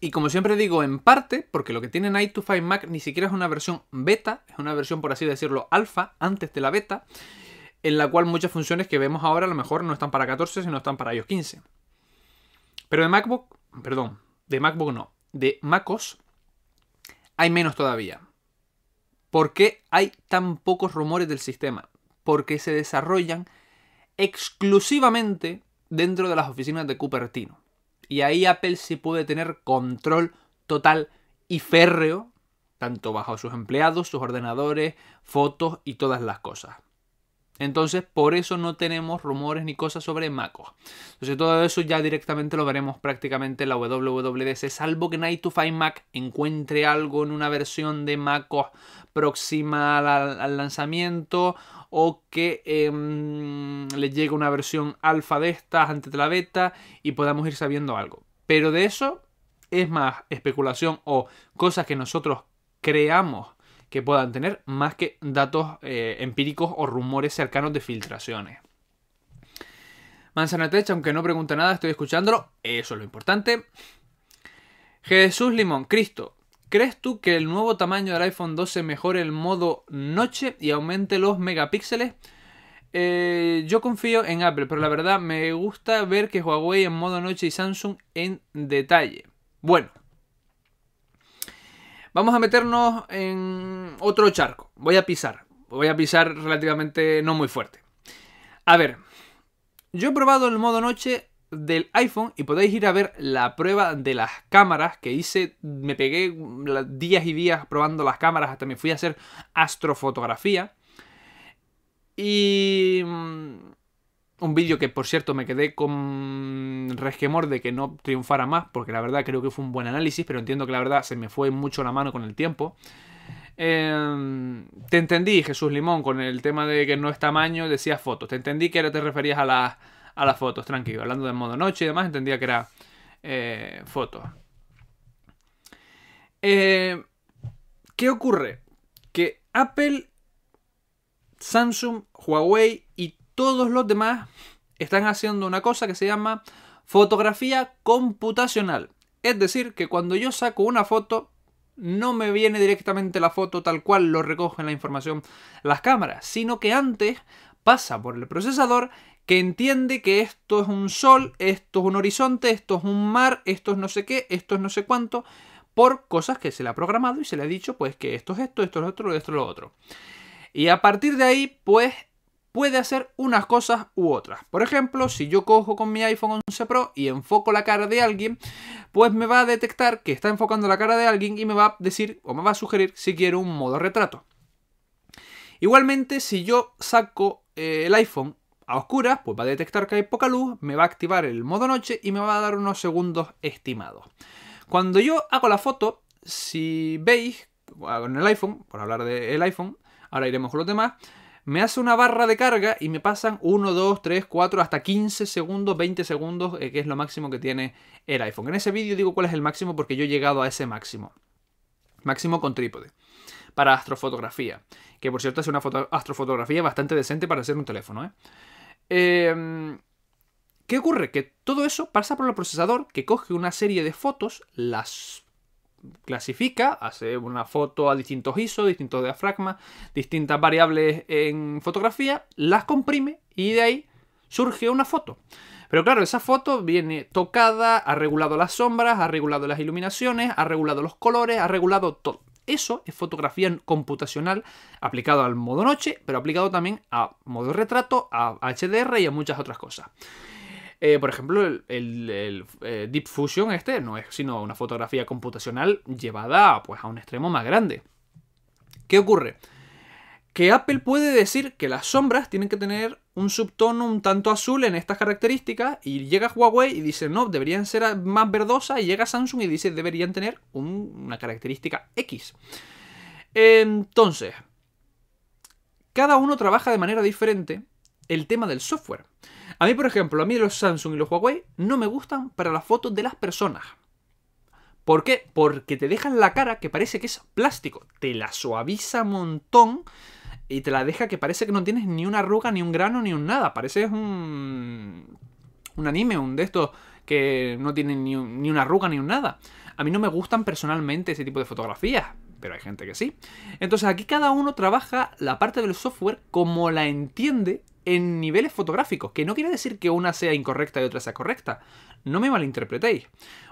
y como siempre digo, en parte, porque lo que tiene Night to 5 Mac ni siquiera es una versión beta, es una versión, por así decirlo, alfa, antes de la beta, en la cual muchas funciones que vemos ahora a lo mejor no están para 14, sino están para iOS 15. Pero de MacBook, perdón, de MacBook no, de MacOS hay menos todavía. ¿Por qué hay tan pocos rumores del sistema? Porque se desarrollan exclusivamente dentro de las oficinas de Cupertino. Y ahí Apple sí puede tener control total y férreo, tanto bajo sus empleados, sus ordenadores, fotos y todas las cosas. Entonces, por eso no tenemos rumores ni cosas sobre MacOS. Entonces, todo eso ya directamente lo veremos prácticamente en la WWDC, salvo que Night to Find Mac encuentre algo en una versión de MacOS próxima al, lanzamiento o que em, le llegue una versión alfa de estas antes de la beta y podamos ir sabiendo algo. Pero de eso es más especulación o cosas que nosotros creamos que puedan tener más que datos eh, empíricos o rumores cercanos de filtraciones. Manzana Tech, aunque no pregunte nada, estoy escuchándolo. Eso es lo importante. Jesús Limón, Cristo, ¿crees tú que el nuevo tamaño del iPhone 12 mejore el modo noche y aumente los megapíxeles? Eh, yo confío en Apple, pero la verdad me gusta ver que Huawei en modo noche y Samsung en detalle. Bueno, Vamos a meternos en otro charco. Voy a pisar. Voy a pisar relativamente no muy fuerte. A ver, yo he probado el modo noche del iPhone y podéis ir a ver la prueba de las cámaras que hice. Me pegué días y días probando las cámaras hasta me fui a hacer astrofotografía. Y mm, un vídeo que, por cierto, me quedé con resquemor de que no triunfara más, porque la verdad creo que fue un buen análisis, pero entiendo que la verdad se me fue mucho la mano con el tiempo. Em, te entendí, Jesús Limón, con el tema de que no es tamaño, decías fotos. Te entendí que ahora te referías a, a las fotos, tranquilo. Hablando de modo noche y demás, entendía que era eh, fotos. Eh, ¿Qué ocurre? Que Apple, Samsung, Huawei y todos los demás están haciendo una cosa que se llama fotografía computacional. Es decir, que cuando yo saco una foto, no me viene directamente la foto tal cual lo recogen la información las cámaras, sino que antes pasa por el procesador que entiende que esto es un sol, esto es un horizonte, esto es un mar, esto es no sé qué, esto es no sé cuánto, por cosas que se le ha programado y se le ha dicho pues que esto es esto, esto es otro, esto es lo otro. Y a partir de ahí, pues puede hacer unas cosas u otras. Por ejemplo, si yo cojo con mi iPhone 11 Pro y enfoco la cara de alguien, pues me va a detectar que está enfocando la cara de alguien y me va a decir o me va a sugerir si quiero un modo retrato. Igualmente, si yo saco eh, el iPhone a oscuras, pues va a detectar que hay poca luz, me va a activar el modo noche y me va a dar unos segundos estimados. Cuando yo hago la foto, si veis, con el iPhone, por hablar del iPhone, ahora iremos con los demás, me hace una barra de carga y me pasan 1, 2, 3, 4, hasta 15 segundos, 20 segundos, eh, que es lo máximo que tiene el iPhone. En ese vídeo digo cuál es el máximo porque yo he llegado a ese máximo. Máximo con trípode. Para astrofotografía. Que por cierto es una astrofotografía bastante decente para ser un teléfono. ¿eh? Eh, ¿Qué ocurre? Que todo eso pasa por el procesador que coge una serie de fotos, las clasifica, hace una foto a distintos ISO, distintos diafragmas, distintas variables en fotografía, las comprime y de ahí surge una foto. Pero claro, esa foto viene tocada, ha regulado las sombras, ha regulado las iluminaciones, ha regulado los colores, ha regulado todo. Eso es fotografía computacional aplicado al modo noche, pero aplicado también a modo retrato, a HDR y a muchas otras cosas. Eh, por ejemplo, el, eh, Deep Fusion este no es sino una fotografía computacional llevada pues, a un extremo más grande. ¿Qué ocurre? Que Apple puede decir que las sombras tienen que tener un subtono un tanto azul en estas características y llega Huawei y dice no, deberían ser más verdosas y llega Samsung y dice deberían tener una característica X. Entonces, cada uno trabaja de manera diferente el tema del software. A mí, por ejemplo, a mí los Samsung y los Huawei no me gustan para las fotos de las personas. ¿Por qué? Porque te dejan la cara que parece que es plástico. Te la suaviza un montón y te la deja que parece que no tienes ni una arruga, ni un grano, ni un nada. Parece un, un anime, un de estos que no tiene ni, ni una arruga, ni un nada. A mí no me gustan personalmente ese tipo de fotografías pero hay gente que sí. Entonces aquí cada uno trabaja la parte del software como la entiende en niveles fotográficos, que no quiere decir que una sea incorrecta y otra sea correcta. No me malinterpretéis.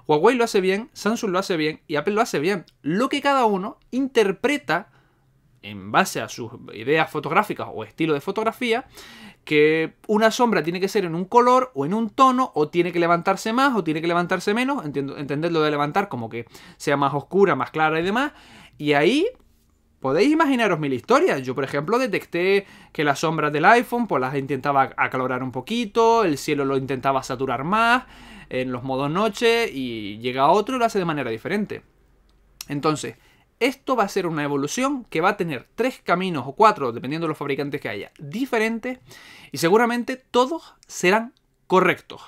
Huawei lo hace bien, Samsung lo hace bien y Apple lo hace bien. Lo que cada uno interpreta en base a sus ideas fotográficas o estilo de fotografía, que una sombra tiene que ser en un color o en un tono, o tiene que levantarse más o tiene que levantarse menos, entended lo de levantar como que sea más oscura, más clara y demás, y ahí podéis imaginaros mil historias. Yo, por ejemplo, detecté que las sombras del iPhone, pues las intentaba acalorar un poquito, el cielo lo intentaba saturar más, en los modos noche, y llega otro y lo hace de manera diferente. Entonces, esto va a ser una evolución que va a tener tres caminos o cuatro, dependiendo de los fabricantes que haya, diferentes, y seguramente todos serán correctos.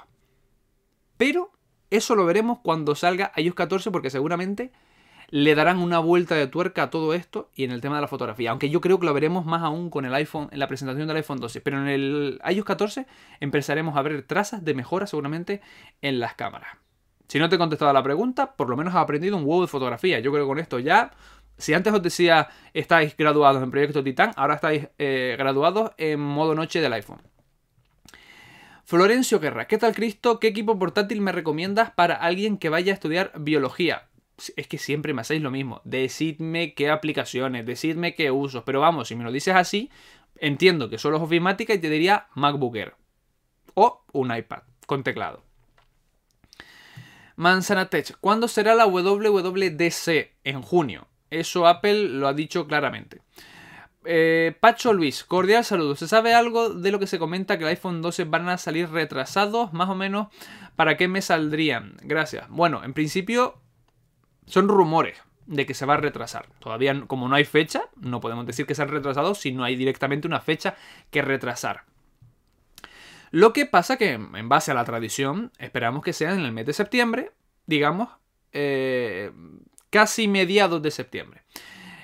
Pero eso lo veremos cuando salga iOS 14, porque seguramente le darán una vuelta de tuerca a todo esto y en el tema de la fotografía. Aunque yo creo que lo veremos más aún con el iPhone, en la presentación del iPhone 12. Pero en el iOS 14 empezaremos a ver trazas de mejora seguramente en las cámaras. Si no te he contestado a la pregunta, por lo menos has aprendido un huevo de fotografía. Yo creo que con esto ya. Si antes os decía estáis graduados en Proyecto Titán, ahora estáis eh, graduados en modo noche del iPhone. Florencio Guerra, ¿qué tal Cristo? ¿Qué equipo portátil me recomiendas para alguien que vaya a estudiar biología? es que siempre me hacéis lo mismo. Decidme qué aplicaciones, decidme qué usos. Pero vamos, si me lo dices así, entiendo que solo es ofimática y te diría MacBook Air. O un iPad con teclado. Manzana Tech, ¿cuándo será la WWDC? En junio. Eso Apple lo ha dicho claramente. Eh, Pacho Luis, cordial saludo. ¿Se sabe algo de lo que se comenta que el iPhone 12 van a salir retrasados? Más o menos, ¿para qué me saldrían? Gracias. Bueno, en principio son rumores de que se va a retrasar. Todavía, como no hay fecha, no podemos decir que se han retrasado si no hay directamente una fecha que retrasar. Lo que pasa que, en base a la tradición, esperamos que sea en el mes de septiembre, digamos, eh, casi mediados de septiembre.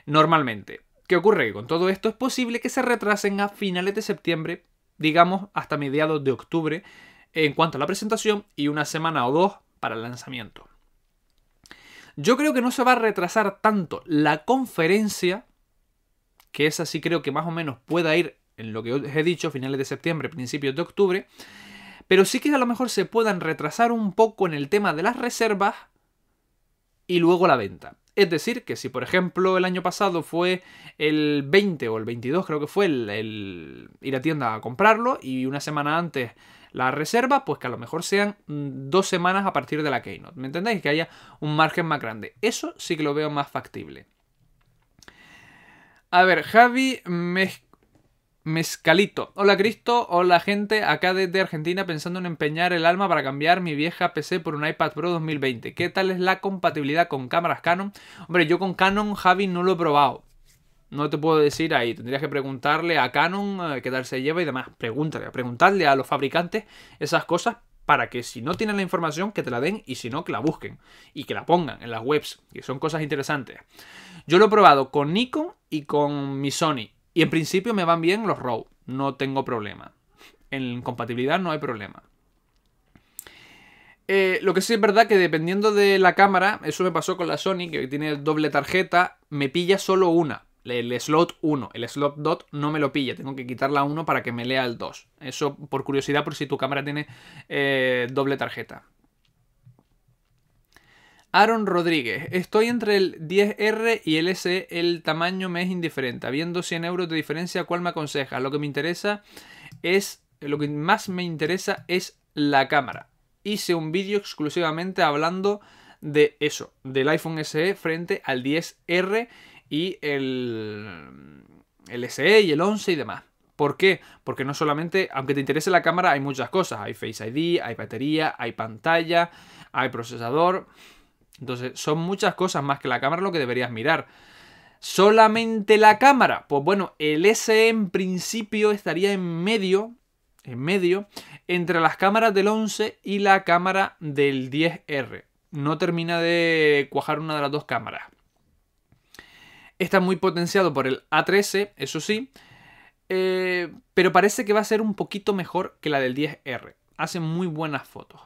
Normalmente. ¿Qué ocurre? Que con todo esto es posible que se retrasen a finales de septiembre, digamos, hasta mediados de octubre, en cuanto a la presentación y una semana o dos para el lanzamiento. Yo creo que no se va a retrasar tanto la conferencia, que esa sí creo que más o menos pueda ir en lo que os he dicho, finales de septiembre, principios de octubre, pero sí que a lo mejor se puedan retrasar un poco en el tema de las reservas y luego la venta. Es decir, que si por ejemplo el año pasado fue el 20 o el 22 creo que fue el, ir a tienda a comprarlo y una semana antes la reserva, pues que a lo mejor sean dos semanas a partir de la Keynote. ¿Me entendéis? Que haya un margen más grande. Eso sí que lo veo más factible. A ver, Javi Mezcalito. Hola Cristo, hola gente, acá desde Argentina pensando en empeñar el alma para cambiar mi vieja PC por un iPad Pro 2020. ¿Qué tal es la compatibilidad con cámaras Canon? Hombre, yo con Canon, Javi, no lo he probado. No te puedo decir ahí. Tendrías que preguntarle a Canon eh, qué tal se lleva y demás. Pregúntale, preguntarle a los fabricantes esas cosas para que si no tienen la información, que te la den y si no, que la busquen y que la pongan en las webs, que son cosas interesantes. Yo lo he probado con Nikon y con mi Sony y en principio me van bien los RAW, no tengo problema. En compatibilidad no hay problema. Eh, lo que sí es verdad que dependiendo de la cámara, eso me pasó con la Sony, que tiene doble tarjeta, me pilla solo una el slot 1, el slot 2 no me lo pilla, tengo que quitar la 1 para que me lea el 2. Eso por curiosidad, por si tu cámara tiene eh, doble tarjeta. Aaron Rodríguez, estoy entre el 10R y el SE, el tamaño me es indiferente. Habiendo 100 euros de diferencia, ¿cuál me aconseja? Lo que me interesa es, lo que más me interesa es la cámara. Hice un vídeo exclusivamente hablando de eso, del iPhone SE frente al 10R y el, el SE y el 11 y demás. ¿Por qué? Porque no solamente, aunque te interese la cámara, hay muchas cosas. Hay Face ID, hay batería, hay pantalla, hay procesador. Entonces, son muchas cosas más que la cámara lo que deberías mirar. ¿Solamente la cámara? Pues bueno, el SE en principio estaría en medio, en medio, entre las cámaras del 11 y la cámara del 10R. No termina de cuajar una de las dos cámaras. Está muy potenciado por el A13, eso sí. Eh, pero parece que va a ser un poquito mejor que la del 10R. Hace muy buenas fotos.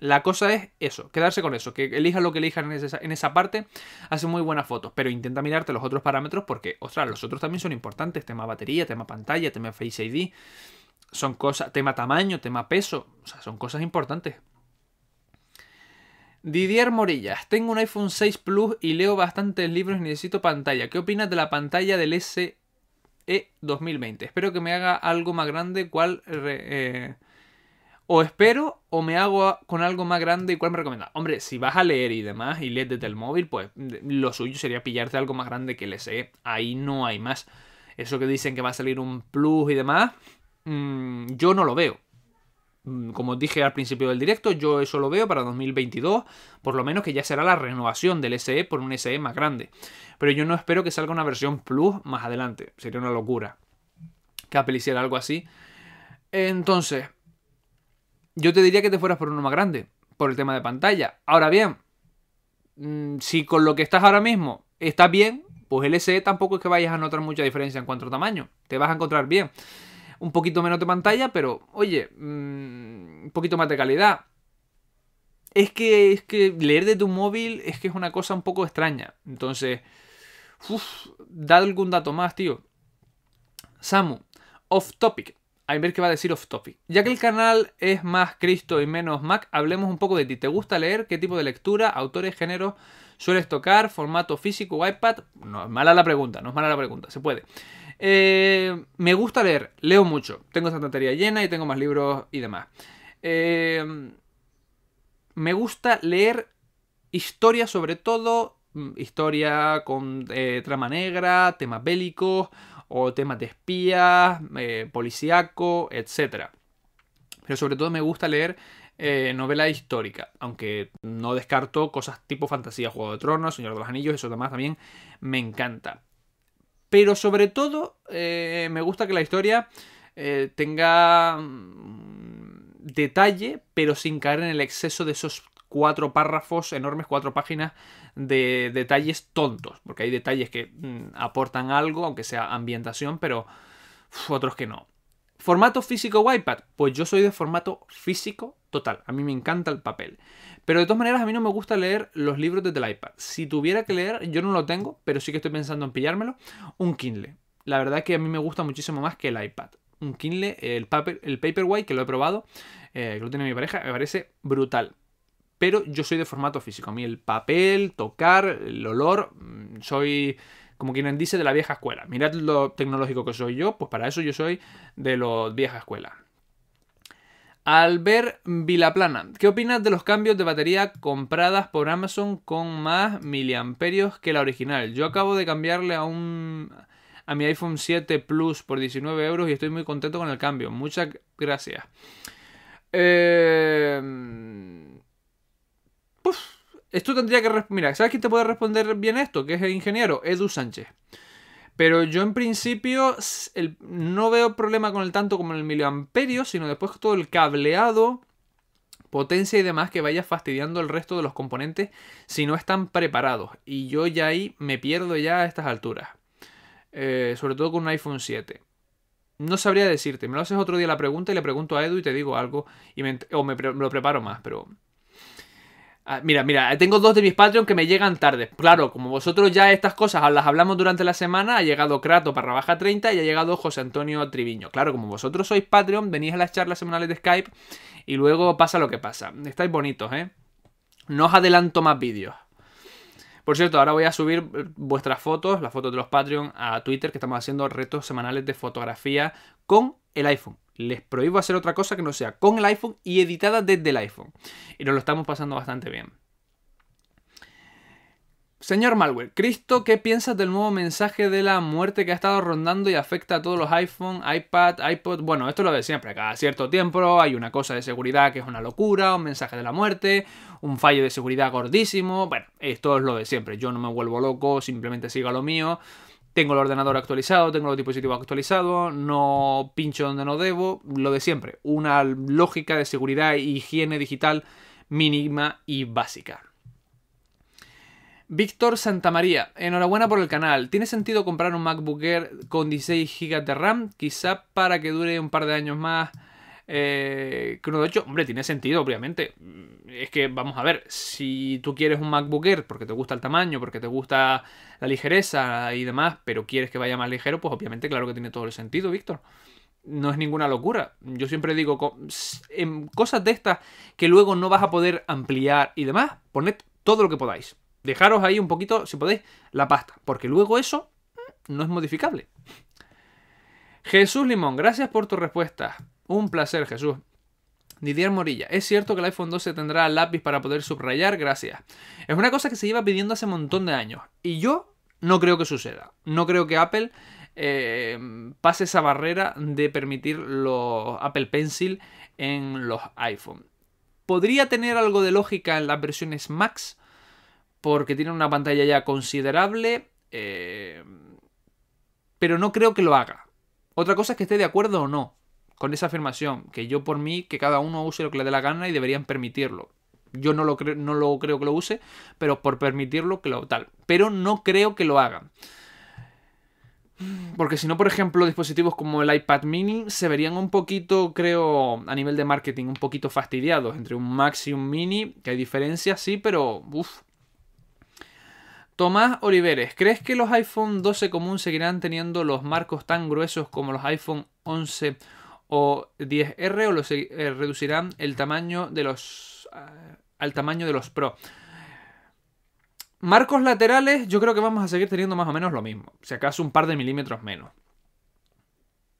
La cosa es eso, quedarse con eso, que elija lo que elija en esa, parte, hace muy buenas fotos, pero intenta mirarte los otros parámetros porque, ostras, los otros también son importantes, tema batería, tema pantalla, tema Face ID, son cosas, tema tamaño, tema peso, o sea, son cosas importantes. Didier Morillas, tengo un iPhone 6 Plus y leo bastantes libros y necesito pantalla. ¿Qué opinas de la pantalla del SE 2020? Espero que me haga algo más grande, cuál... Eh, o espero o me hago con algo más grande y cuál me recomienda. Hombre, si vas a leer y demás y lees desde el móvil, pues lo suyo sería pillarte algo más grande que el SE. Ahí no hay más. Eso que dicen que va a salir un Plus y demás, mm, yo no lo veo. Mm, como dije al principio del directo, yo eso lo veo para 2022, por lo menos que ya será la renovación del SE por un SE más grande. Pero yo no espero que salga una versión Plus más adelante, sería una locura que Apple hiciera algo así. Entonces, yo te diría que te fueras por uno más grande, por el tema de pantalla. Ahora bien, mm, si con lo que estás ahora mismo está bien, pues el SE tampoco es que vayas a notar mucha diferencia en cuanto a tamaño, te vas a encontrar bien un poquito menos de pantalla, pero oye, mm, un poquito más de calidad. Es que, es que leer de tu móvil es que es una cosa un poco extraña. Entonces, uff, da algún dato más, tío. Samu, off topic. A ver qué va a decir off topic. Ya que el canal es más Cristo y menos Mac, hablemos un poco de ti. ¿Te gusta leer? ¿Qué tipo de lectura, autores, géneros sueles tocar? ¿Formato físico iPad? No es mala la pregunta, no es mala la pregunta, se puede. Eh, me gusta leer, leo mucho. Tengo esta estantería llena y tengo más libros y demás. Eh, me gusta leer historia sobre todo, mm, historia con eh, trama negra, temas bélicos o temas de espías, policíaco, etc. Pero sobre todo me gusta leer novela histórica, aunque no descarto cosas tipo fantasía, Juego de Tronos, Señor de los Anillos, eso demás también me encanta. Pero sobre todo, eh, me gusta que la historia eh, tenga mm, detalle, pero sin caer en el exceso de esos cuatro párrafos, enormes cuatro páginas de detalles tontos. Porque hay detalles que mm, aportan algo, aunque sea ambientación, pero otros que no. ¿Formato físico o iPad? Pues yo soy de formato físico total. A mí me encanta el papel. Pero de todas maneras, a mí no me gusta leer los libros desde el iPad. Si tuviera que leer, yo no lo tengo, pero sí que estoy pensando en pillármelo, un Kindle. La verdad que a mí me gusta muchísimo más que el iPad. Un Kindle, el, paper, el Paperwhite, que lo he probado, eh, que lo tiene mi pareja, me parece brutal. Pero yo soy de formato físico. A mí el papel, tocar, el olor, mm, soy como quien dice de la vieja escuela. Mirad lo tecnológico que soy yo, pues para eso yo soy de la vieja escuela. Albert Vilaplana, ¿qué opinas de los cambios de batería compradas por Amazon con más miliamperios que la original? Yo acabo de cambiarle a un a mi iPhone 7 Plus por 19 euros y estoy muy contento con el cambio. Muchas gracias. Eh... esto tendría que... Mira, ¿sabes quién te puede responder bien esto? Que es el ingeniero Edu Sánchez. Pero yo en principio no veo problema con el tanto como en el miliamperio, sino después todo el cableado, potencia y demás que vaya fastidiando el resto de los componentes si no están preparados. Y yo ya ahí me pierdo ya a estas alturas. Eh, sobre todo con un iPhone 7. No sabría decirte, me lo haces otro día la pregunta y le pregunto a Edu y te digo algo y o me lo preparo más, pero Ah, mira, mira, tengo dos de mis Patreon que me llegan tarde. Claro, como vosotros ya estas cosas las hablamos durante la semana, ha llegado Krato para baja 30 y ha llegado José Antonio Triviño. Claro, como vosotros sois Patreon, venís a las charlas semanales de Skype y luego pasa lo que pasa. Estáis bonitos, ¿eh? No os adelanto más vídeos. Por cierto, ahora voy a subir vuestras fotos, las fotos de los Patreon, a Twitter, que estamos haciendo retos semanales de fotografía con el iPhone les prohíbo hacer otra cosa que no sea con el iPhone y editada desde el iPhone. Y nos lo estamos pasando bastante bien. Señor Malware, Cristo, ¿qué piensas del nuevo mensaje de la muerte que ha estado rondando y afecta a todos los iPhone, iPad, iPod? Bueno, esto lo de siempre, cada cierto tiempo hay una cosa de seguridad que es una locura, un mensaje de la muerte, un fallo de seguridad gordísimo. Bueno, esto es lo de siempre. Yo no me vuelvo loco, simplemente sigo a lo mío tengo el ordenador actualizado, tengo los dispositivos actualizados, no pincho donde no debo, lo de siempre. Una lógica de seguridad e higiene digital mínima y básica. Víctor Santamaría, enhorabuena por el canal. ¿Tiene sentido comprar un MacBook Air con 16 GB de RAM? Quizá para que dure un par de años más eh, que uno de hecho, hombre, tiene sentido, obviamente. Es que, vamos a ver, si tú quieres un MacBook Air porque te gusta el tamaño, porque te gusta la ligereza y demás, pero quieres que vaya más ligero, pues obviamente, claro que tiene todo el sentido, Víctor. No es ninguna locura. Yo siempre digo, en cosas de estas que luego no vas a poder ampliar y demás, poned todo lo que podáis. Dejaros ahí un poquito, si podéis, la pasta, porque luego eso mm, no es modificable. Jesús Limón, gracias por tu respuesta. Un placer, Jesús. Didier Morilla, ¿es cierto que el iPhone 12 tendrá lápiz para poder subrayar? Gracias. Es una cosa que se lleva pidiendo hace un montón de años. Y yo no creo que suceda. No creo que Apple eh, pase esa barrera de permitir los Apple Pencil en los iPhone. Podría tener algo de lógica en las versiones Max, porque tiene una pantalla ya considerable, eh, pero no creo que lo haga. Otra cosa es que esté de acuerdo o no con esa afirmación, que yo por mí, que cada uno use lo que le dé la gana y deberían permitirlo. Yo no lo, creo, no lo creo que lo use, pero por permitirlo que lo tal. Pero no creo que lo hagan. Porque si no, por ejemplo, dispositivos como el iPad mini se verían un poquito, creo, a nivel de marketing, un poquito fastidiados. Entre un Max y un mini, que hay diferencias, sí, pero uff. Tomás Oliveres, ¿crees que los iPhone 12 común seguirán teniendo los marcos tan gruesos como los iPhone 11 o 10R o los eh, reducirán el tamaño de los eh, al tamaño de los Pro. Marcos laterales, yo creo que vamos a seguir teniendo más o menos lo mismo, si acaso un par de milímetros menos.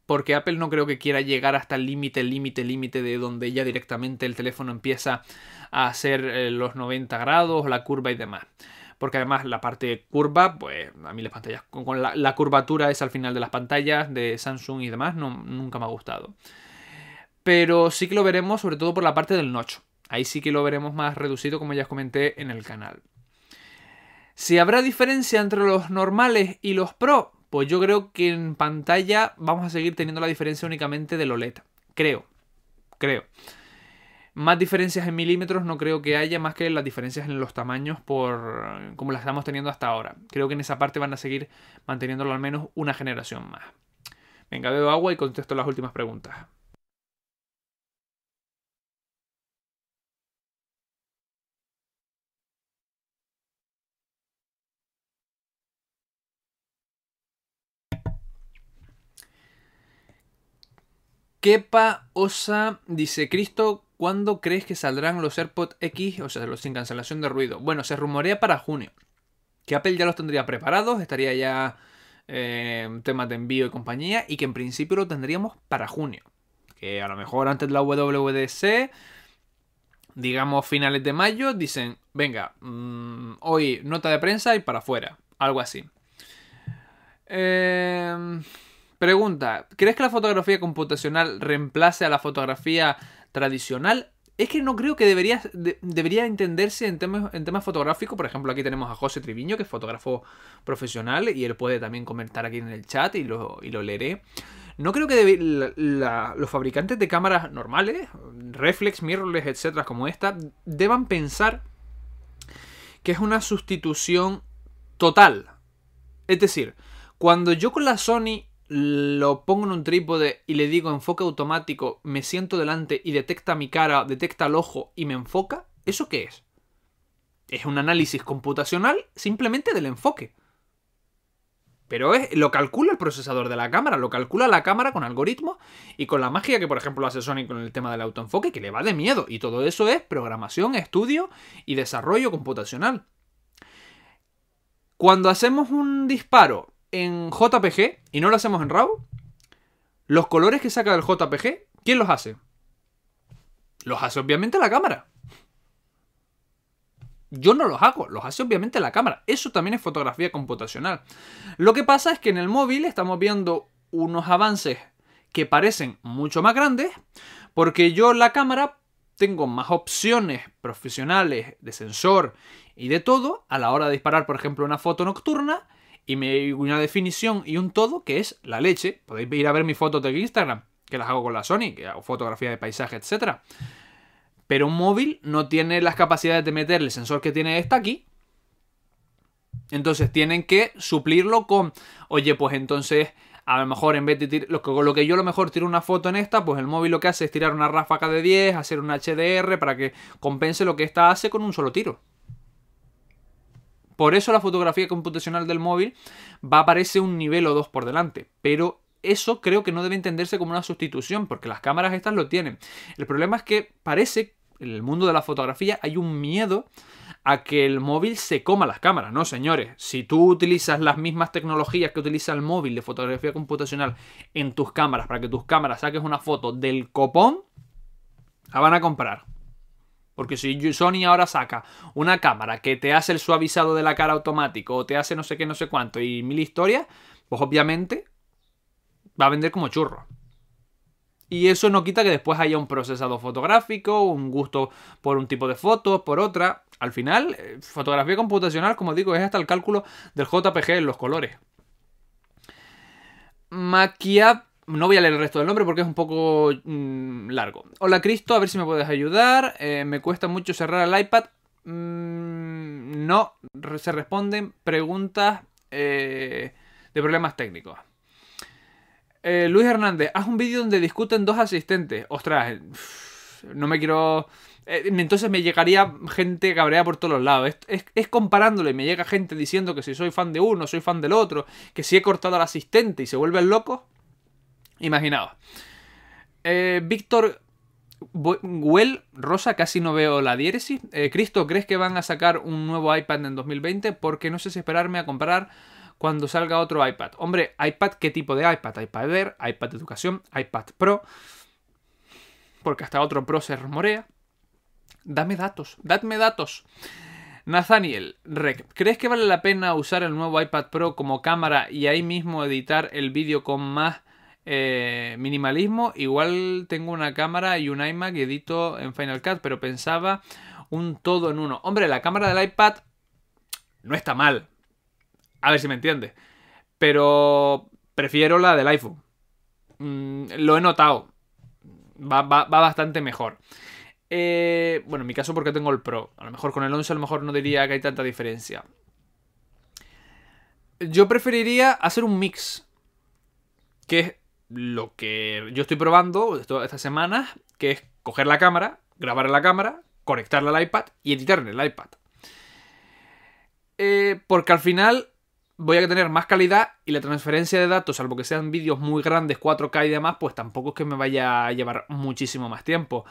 Porque Apple no creo que quiera llegar hasta el límite, límite, límite de donde ya directamente el teléfono empieza a hacer eh, los 90 grados, la curva y demás porque además la parte curva, pues a mí las pantallas con, la, curvatura es al final de las pantallas de Samsung y demás, nunca me ha gustado. Pero sí que lo veremos sobre todo por la parte del notch. Ahí sí que lo veremos más reducido como ya os comenté en el canal. Si habrá diferencia entre los normales y los Pro, pues yo creo que en pantalla vamos a seguir teniendo la diferencia únicamente del OLED. Creo. Creo. Más diferencias en milímetros no creo que haya más que las diferencias en los tamaños por como las estamos teniendo hasta ahora. Creo que en esa parte van a seguir manteniéndolo al menos una generación más. Venga, bebo agua y contesto las últimas preguntas. Kepa Osa dice: Cristo, ¿Cuándo crees que saldrán los AirPods X, o sea, los sin cancelación de ruido? Bueno, se rumorea para junio. Que Apple ya los tendría preparados, estaría ya eh, temas de envío y compañía, y que en principio lo tendríamos para junio. Que a lo mejor antes de la WWDC, digamos finales de mayo, dicen, venga, mm, hoy nota de prensa y para afuera. Algo así. Em, pregunta, ¿crees que la fotografía computacional reemplace a la fotografía tradicional, es que no creo que debería, debería entenderse en temas, en temas fotográficos. Por ejemplo, aquí tenemos a José Triviño, que es fotógrafo profesional, y él puede también comentar aquí en el chat y lo, y lo leeré. No creo que los fabricantes de cámaras normales, reflex, mirrorless, etcétera, como esta, deban pensar que es una sustitución total. Es decir, cuando yo con la Sony lo pongo en un trípode y le digo enfoque automático, me siento delante y detecta mi cara, detecta el ojo y me enfoca, ¿eso qué es? Es un análisis computacional simplemente del enfoque. Pero es, lo calcula el procesador de la cámara, lo calcula la cámara con algoritmos y con la magia que, por ejemplo, hace Sony con el tema del autoenfoque, que le va de miedo. Y todo eso es programación, estudio y desarrollo computacional. Cuando hacemos un disparo en JPG y no lo hacemos en RAW, los colores que saca del JPG, ¿quién los hace? Los hace obviamente la cámara. Yo no los hago, los hace obviamente la cámara. Eso también es fotografía computacional. Lo que pasa es que en el móvil estamos viendo unos avances que parecen mucho más grandes, porque yo la cámara tengo más opciones profesionales de sensor y de todo a la hora de disparar, por ejemplo, una foto nocturna y me una definición y un todo que es la leche. Podéis ir a ver mis fotos de Instagram, que las hago con la Sony, que hago fotografía de paisaje, etcétera. Pero un móvil no tiene las capacidades de meter el sensor que tiene esta aquí. Entonces tienen que suplirlo con, oye, pues entonces a lo mejor en vez de tirar, lo que, lo que yo a lo mejor tiro una foto en esta, pues el móvil lo que hace es tirar una ráfaga de 10, hacer un HDR para que compense lo que esta hace con un solo tiro. Por eso la fotografía computacional del móvil va a aparecer un nivel o dos por delante. Pero eso creo que no debe entenderse como una sustitución, porque las cámaras estas lo tienen. El problema es que parece en el mundo de la fotografía hay un miedo a que el móvil se coma las cámaras. No, señores, si tú utilizas las mismas tecnologías que utiliza el móvil de fotografía computacional en tus cámaras para que tus cámaras saques una foto del copón, la van a comprar. Porque si Sony ahora saca una cámara que te hace el suavizado de la cara automático o te hace no sé qué, no sé cuánto y mil historias, pues obviamente va a vender como churro. Y eso no quita que después haya un procesado fotográfico, un gusto por un tipo de foto, por otra. Al final, eh, fotografía computacional, como digo, es hasta el cálculo del JPG en los colores. Maquiat no voy a leer el resto del nombre porque es un poco mm, largo. Hola Cristo, a ver si me puedes ayudar. Eh, me cuesta mucho cerrar el iPad. Mm, no, se responden preguntas eh, de problemas técnicos. Eh, Luis Hernández, haz un vídeo donde discuten dos asistentes. Ostras, eh, no me quiero... Eh, entonces me llegaría gente cabreada por todos los lados. Es, comparándolo y me llega gente diciendo que si soy fan de uno, soy fan del otro, que si he cortado al asistente y se vuelven locos. Imaginaos. Víctor Well, Rosa, casi no veo la diéresis. Cristo, ¿crees que van a sacar un nuevo iPad en 2020? Porque no sé si esperarme a comprar cuando salga otro iPad. Hombre, iPad, ¿qué tipo de iPad? iPad Air, iPad educación, iPad Pro. Porque hasta otro Pro se rumorea. Dame datos, dadme datos. Nathaniel, Rec, ¿crees que vale la pena usar el nuevo iPad Pro como cámara y ahí mismo editar el vídeo con más eh, minimalismo? Igual tengo una cámara y un iMac y edito en Final Cut, pero pensaba un todo en uno. Hombre, la cámara del iPad no está mal, a ver si me entiendes. Pero prefiero la del iPhone. Mm, lo he notado. Va, bastante mejor. Eh, bueno, en mi caso porque tengo el Pro. A lo mejor con el 11 a lo mejor no diría que hay tanta diferencia. Yo preferiría hacer un mix. Que es lo que yo estoy probando estas semanas. Que es coger la cámara, grabar en la cámara, conectarla al iPad y editar en el iPad. Eh, porque al final voy a tener más calidad y la transferencia de datos, salvo que sean vídeos muy grandes, 4K y demás, pues tampoco es que me vaya a llevar muchísimo más tiempo.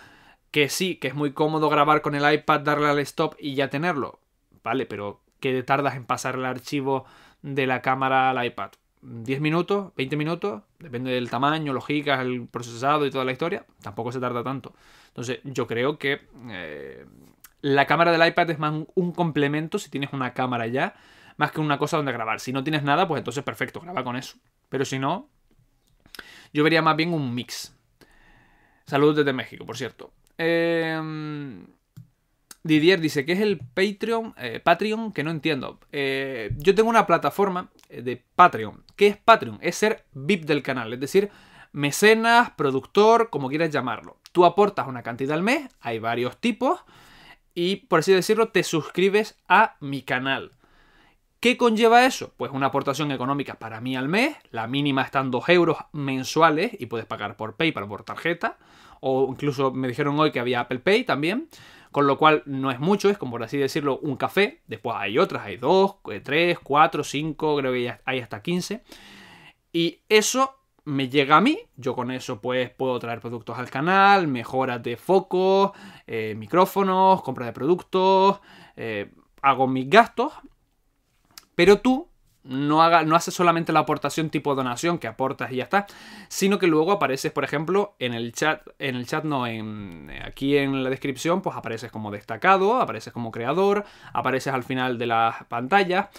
Que sí, que es muy cómodo grabar con el iPad, darle al stop y ya tenerlo. Vale, pero ¿qué tardas en pasar el archivo de la cámara al iPad? ¿10 minutos? ¿20 minutos? Depende del tamaño, los gigas, el procesado y toda la historia. Tampoco se tarda tanto. Entonces, yo creo que eh, la cámara del iPad es más un complemento si tienes una cámara ya más que una cosa donde grabar. Si no tienes nada, pues entonces perfecto, graba con eso. Pero si no, yo vería más bien un mix. Saludos desde México, por cierto. Eh, Didier dice, ¿qué es el Patreon? Eh, Patreon, que no entiendo. Eh, yo tengo una plataforma de Patreon. ¿Qué es Patreon? Es ser VIP del canal, es decir, mecenas, productor, como quieras llamarlo. Tú aportas una cantidad al mes, hay varios tipos, y por así decirlo, te suscribes a mi canal. ¿Qué conlleva eso? Pues una aportación económica para mí al mes, la mínima están 2 euros mensuales y puedes pagar por PayPal por tarjeta, o incluso me dijeron hoy que había Apple Pay también con lo cual no es mucho, es como por así decirlo un café, después hay otras, hay dos, eh, tres, cuatro, cinco, creo que hay hasta 15, y eso me llega a mí, yo con eso pues puedo traer productos al canal, mejoras de focos, eh, micrófonos, compra de productos, eh, hago mis gastos, pero tú no, haga, no hace solamente la aportación tipo donación que aportas y ya está, sino que luego apareces, por ejemplo, en el chat, en el chat no, en, aquí en la descripción, pues apareces como destacado, apareces como creador, apareces al final de la pantalla.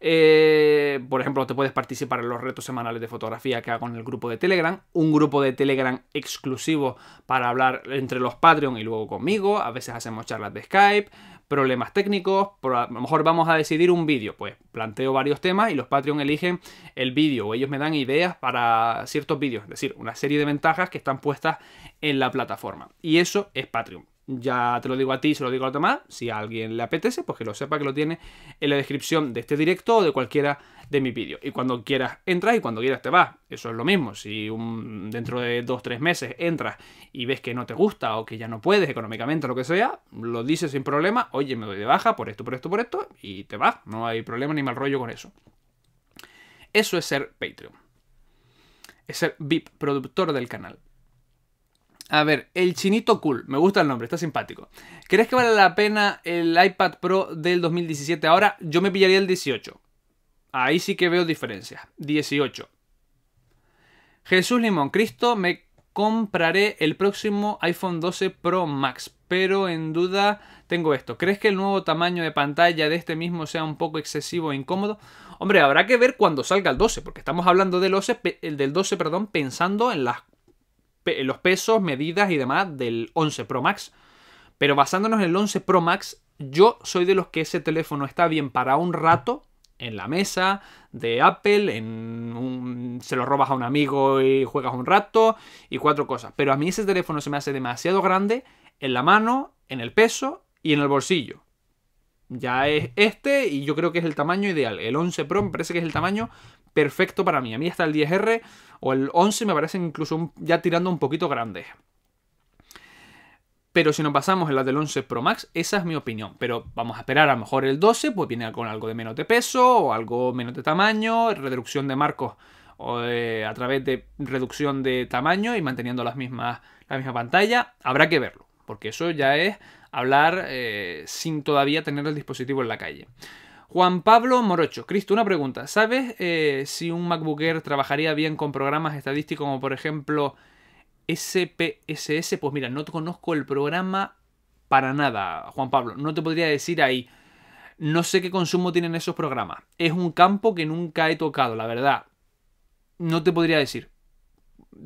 Eh, por ejemplo, te puedes participar en los retos semanales de fotografía que hago en el grupo de Telegram, un grupo de Telegram exclusivo para hablar entre los Patreon y luego conmigo, a veces hacemos charlas de Skype, problemas técnicos, a lo mejor vamos a decidir un vídeo, pues planteo varios temas y los Patreon eligen el vídeo o ellos me dan ideas para ciertos vídeos, es decir, una serie de ventajas que están puestas en la plataforma. Y eso es Patreon. Ya te lo digo a ti, se lo digo a los demás. Si a alguien le apetece, pues que lo sepa que lo tiene en la descripción de este directo o de cualquiera de mis vídeos. Y cuando quieras entras y cuando quieras te vas. Eso es lo mismo. Si un, dentro de dos tres meses entras y ves que no te gusta o que ya no puedes económicamente o lo que sea, lo dices sin problema. Oye, me doy de baja por esto, por esto, por esto y te vas. No hay problema ni mal rollo con eso. Eso es ser Patreon. Es ser VIP, productor del canal. A ver, el chinito cool. Me gusta el nombre, está simpático. ¿Crees que vale la pena el iPad Pro del 2017? Ahora yo me pillaría el 18. Ahí sí que veo diferencias. 18. Jesús Limón, Cristo, me compraré el próximo iPhone 12 Pro Max. Pero en duda tengo esto. ¿Crees que el nuevo tamaño de pantalla de este mismo sea un poco excesivo e incómodo? Hombre, habrá que ver cuando salga el 12, porque estamos hablando del 12, del 12 perdón, pensando en las los pesos, medidas y demás del 11 Pro Max. Pero basándonos en el 11 Pro Max, yo soy de los que ese teléfono está bien para un rato en la mesa de Apple, en se lo robas a un amigo y juegas un rato y cuatro cosas. Pero a mí ese teléfono se me hace demasiado grande en la mano, en el peso y en el bolsillo. Ya es este y yo creo que es el tamaño ideal. El 11 Pro me parece que es el tamaño perfecto para mí. A mí hasta el 10R o el 11 me parecen incluso ya tirando un poquito grandes. Pero si nos pasamos en la del 11 Pro Max, esa es mi opinión. Pero vamos a esperar a lo mejor el 12, pues viene con algo de menos de peso o algo menos de tamaño, reducción de marcos o a través de reducción de tamaño y manteniendo las mismas, la misma pantalla. Habrá que verlo, porque eso ya es hablar eh, sin todavía tener el dispositivo en la calle. Juan Pablo Morocho, Cristo, una pregunta. ¿Sabes eh, si un MacBook Air trabajaría bien con programas estadísticos como por ejemplo SPSS? Pues mira, no conozco el programa para nada, Juan Pablo. No te podría decir ahí. No sé qué consumo tienen esos programas. Es un campo que nunca he tocado, la verdad. No te podría decir.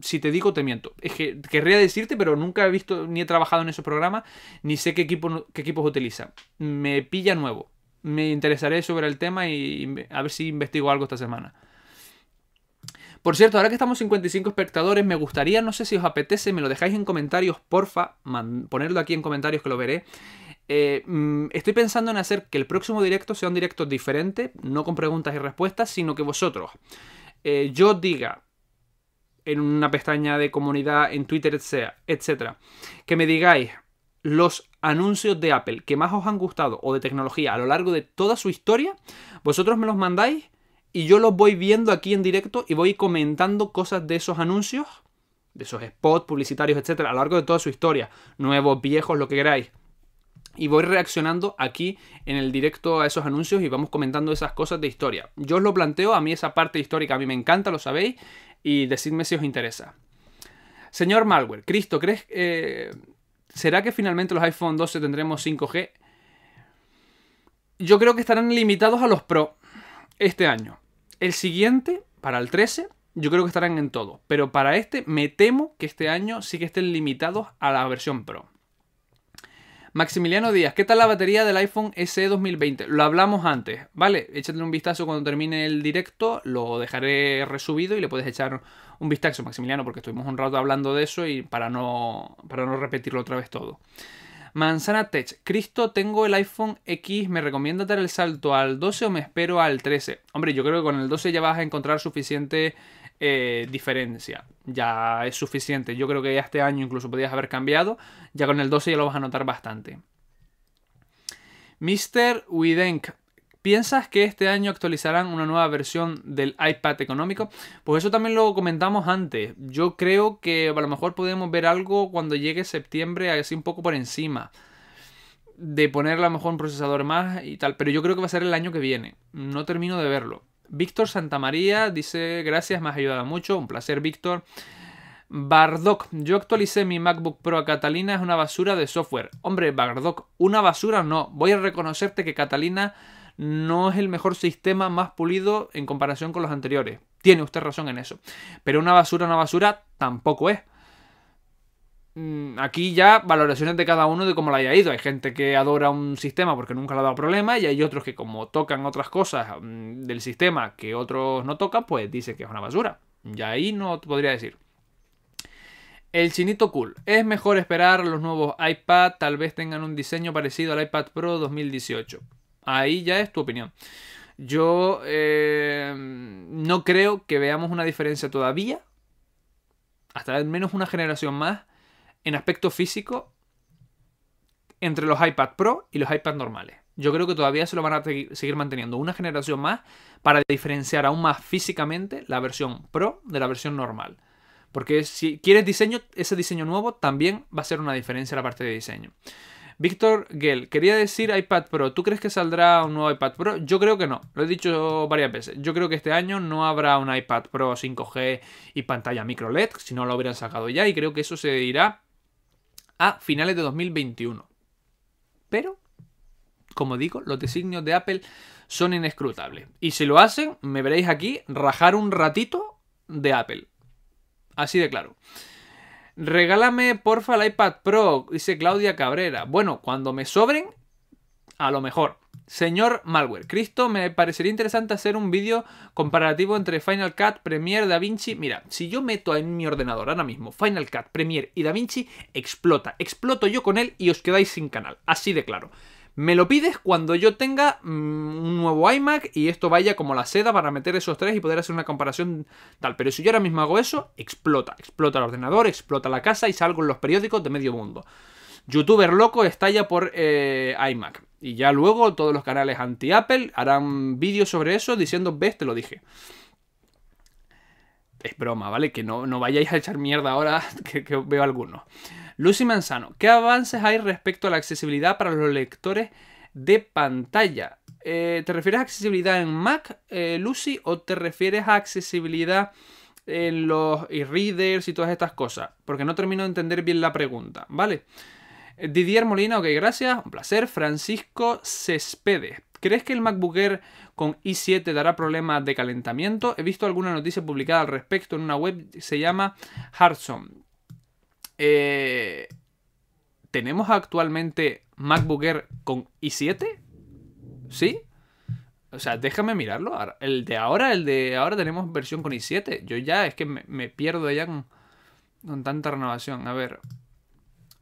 Si te digo, te miento. Es que querría decirte, pero nunca he visto ni he trabajado en esos programas, ni sé qué, equipo, qué equipos utilizan. Me pilla nuevo me interesaré sobre el tema y a ver si investigo algo esta semana. Por cierto, ahora que estamos 55 espectadores, me gustaría, no sé si os apetece, me lo dejáis en comentarios, porfa, ponerlo aquí en comentarios que lo veré. Eh, mm, estoy pensando en hacer que el próximo directo sea un directo diferente, no con preguntas y respuestas, sino que vosotros, eh, yo diga en una pestaña de comunidad, en Twitter, etcétera, que me digáis los anuncios de Apple que más os han gustado o de tecnología a lo largo de toda su historia, vosotros me los mandáis y yo los voy viendo aquí en directo y voy comentando cosas de esos anuncios, de esos spots publicitarios, etcétera, a lo largo de toda su historia, nuevos, viejos, lo que queráis. Y voy reaccionando aquí en el directo a esos anuncios y vamos comentando esas cosas de historia. Yo os lo planteo, a mí esa parte histórica a mí me encanta, lo sabéis, y decidme si os interesa. Señor Malware, Cristo, ¿crees eh, ¿Será que finalmente los iPhone 12 tendremos 5G? Yo creo que estarán limitados a los Pro este año. El siguiente, para el 13, yo creo que estarán en todo. Pero para este, me temo que este año sí que estén limitados a la versión Pro. Maximiliano Díaz, ¿qué tal la batería del iPhone SE 2020? Lo hablamos antes, ¿vale? Échate un vistazo cuando termine el directo, lo dejaré resubido y le puedes echar un vistazo, Maximiliano, porque estuvimos un rato hablando de eso y para no, para no repetirlo otra vez todo. Manzana Tech, Cristo, tengo el iPhone X, ¿me recomienda dar el salto al 12 o me espero al 13? Hombre, yo creo que con el 12 ya vas a encontrar suficiente eh, diferencia. Ya es suficiente. Yo creo que este año incluso podías haber cambiado. Ya con el 12 ya lo vas a notar bastante. Mr. Widenk. ¿Piensas que este año actualizarán una nueva versión del iPad económico? Pues eso también lo comentamos antes. Yo creo que a lo mejor podemos ver algo cuando llegue septiembre, así un poco por encima. De poner a lo mejor un procesador más y tal. Pero yo creo que va a ser el año que viene. No termino de verlo. Víctor Santamaría dice, gracias, me has ayudado mucho, un placer Víctor. Bardock, yo actualicé mi MacBook Pro a Catalina, es una basura de software. Hombre, Bardock, una basura no. Voy a reconocerte que Catalina no es el mejor sistema más pulido en comparación con los anteriores. Tiene usted razón en eso. Pero una basura, una basura tampoco es. Mm, aquí ya valoraciones de cada uno de cómo le haya ido. Hay gente que adora un sistema porque nunca le ha dado problema y hay otros que como tocan otras cosas mm, del sistema que otros no tocan, pues dice que es una basura. Ya ahí no podría decir. El chinito cool. Es mejor esperar los nuevos iPad, tal vez tengan un diseño parecido al iPad Pro 2018. Ahí ya es tu opinión. Yo eh, no creo que veamos una diferencia todavía, hasta al menos una generación más, en aspecto físico entre los iPad Pro y los iPad normales. Yo creo que todavía se lo van a seguir manteniendo una generación más para diferenciar aún más físicamente la versión Pro de la versión normal. Porque si quieres diseño, ese diseño nuevo también va a ser una diferencia en la parte de diseño. Víctor Gell, quería decir iPad Pro. ¿Tú crees que saldrá un nuevo iPad Pro? Yo creo que no. Lo he dicho varias veces. Yo creo que este año no habrá un iPad Pro 5G y pantalla micro LED, si no lo hubieran sacado ya. Y creo que eso se dirá a finales de 2021. Pero, como digo, los designios de Apple son inescrutables. Y si lo hacen, me veréis aquí rajar un ratito de Apple. Así de claro. Regálame porfa el iPad Pro, dice Claudia Cabrera. Bueno, cuando me sobren, a lo mejor. Señor Malware, Cristo, me parecería interesante hacer un vídeo comparativo entre Final Cut, Premiere, DaVinci. Mira, si yo meto en mi ordenador ahora mismo Final Cut, Premiere y DaVinci, explota. Exploto yo con él y os quedáis sin canal. Así de claro. Me lo pides cuando yo tenga mm, un nuevo iMac y esto vaya como la seda para meter esos tres y poder hacer una comparación tal. Pero si yo ahora mismo hago eso, explota. Explota el ordenador, explota la casa y salgo en los periódicos de medio mundo. Youtuber loco estalla por eh, iMac. Y ya luego todos los canales anti-Apple harán vídeos sobre eso diciendo, ves, te lo dije. Es broma, ¿vale? Que no, no vayáis a echar mierda ahora que, veo algunos. Lucy Manzano, ¿qué avances hay respecto a la accesibilidad para los lectores de pantalla? Eh, ¿Te refieres a accesibilidad en Mac, eh, Lucy, o te refieres a accesibilidad en los e-readers y todas estas cosas? Porque no termino de entender bien la pregunta, ¿vale? Didier Molina, ok, gracias, un placer. Francisco Cespedes. ¿Crees que el MacBook Air con i7 dará problemas de calentamiento? He visto alguna noticia publicada al respecto en una web, se llama Hardson. Eh, ¿Tenemos actualmente MacBook Air con i7? ¿Sí? O sea, déjame mirarlo. El de ahora, el de ahora tenemos versión con i7. Yo ya es que me, pierdo ya con, tanta renovación. A ver,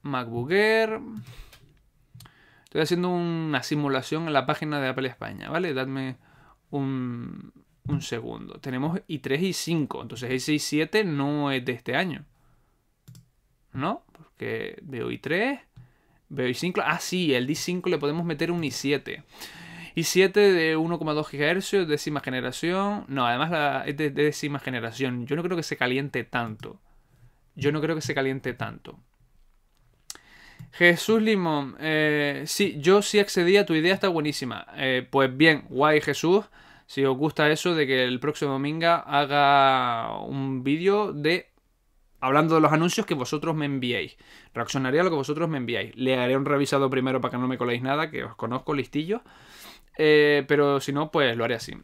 MacBook Air. Estoy haciendo una simulación en la página de Apple España, ¿vale? Dadme un, un segundo. Tenemos i3 y 5. Entonces ese i7 no es de este año. ¿No? Porque veo i3, veo i5. Ah, sí, el i5 le podemos meter un i7. i7 de 1,2 GHz, décima generación. No, además es de décima generación. Yo no creo que se caliente tanto. Yo no creo que se caliente tanto. Jesús Limón, eh, sí, yo sí accedí a tu idea, está buenísima. Eh, pues bien, guay Jesús, si os gusta eso de que el próximo domingo haga un vídeo de hablando de los anuncios que vosotros me enviéis. Reaccionaré a lo que vosotros me enviáis. Le haré un revisado primero para que no me coléis nada, que os conozco listillo. Eh, pero si no, pues lo haré así.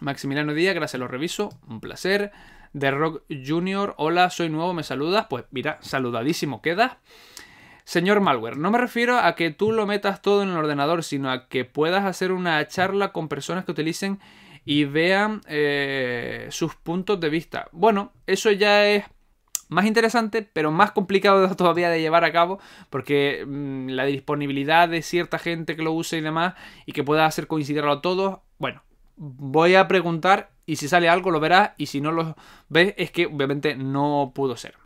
Maximiliano Díaz, gracias, lo reviso. Un placer. The Rock Junior, hola, soy nuevo, ¿me saludas? Pues mira, saludadísimo queda. Señor Malware, no me refiero a que tú lo metas todo en el ordenador, sino a que puedas hacer una charla con personas que utilicen y vean eh, sus puntos de vista. Bueno, eso ya es más interesante, pero más complicado todavía de llevar a cabo, porque mm, la disponibilidad de cierta gente que lo use y demás, y que pueda hacer coincidirlo a todos, bueno, voy a preguntar y si sale algo lo verás, y si no lo ves es que obviamente no pudo ser.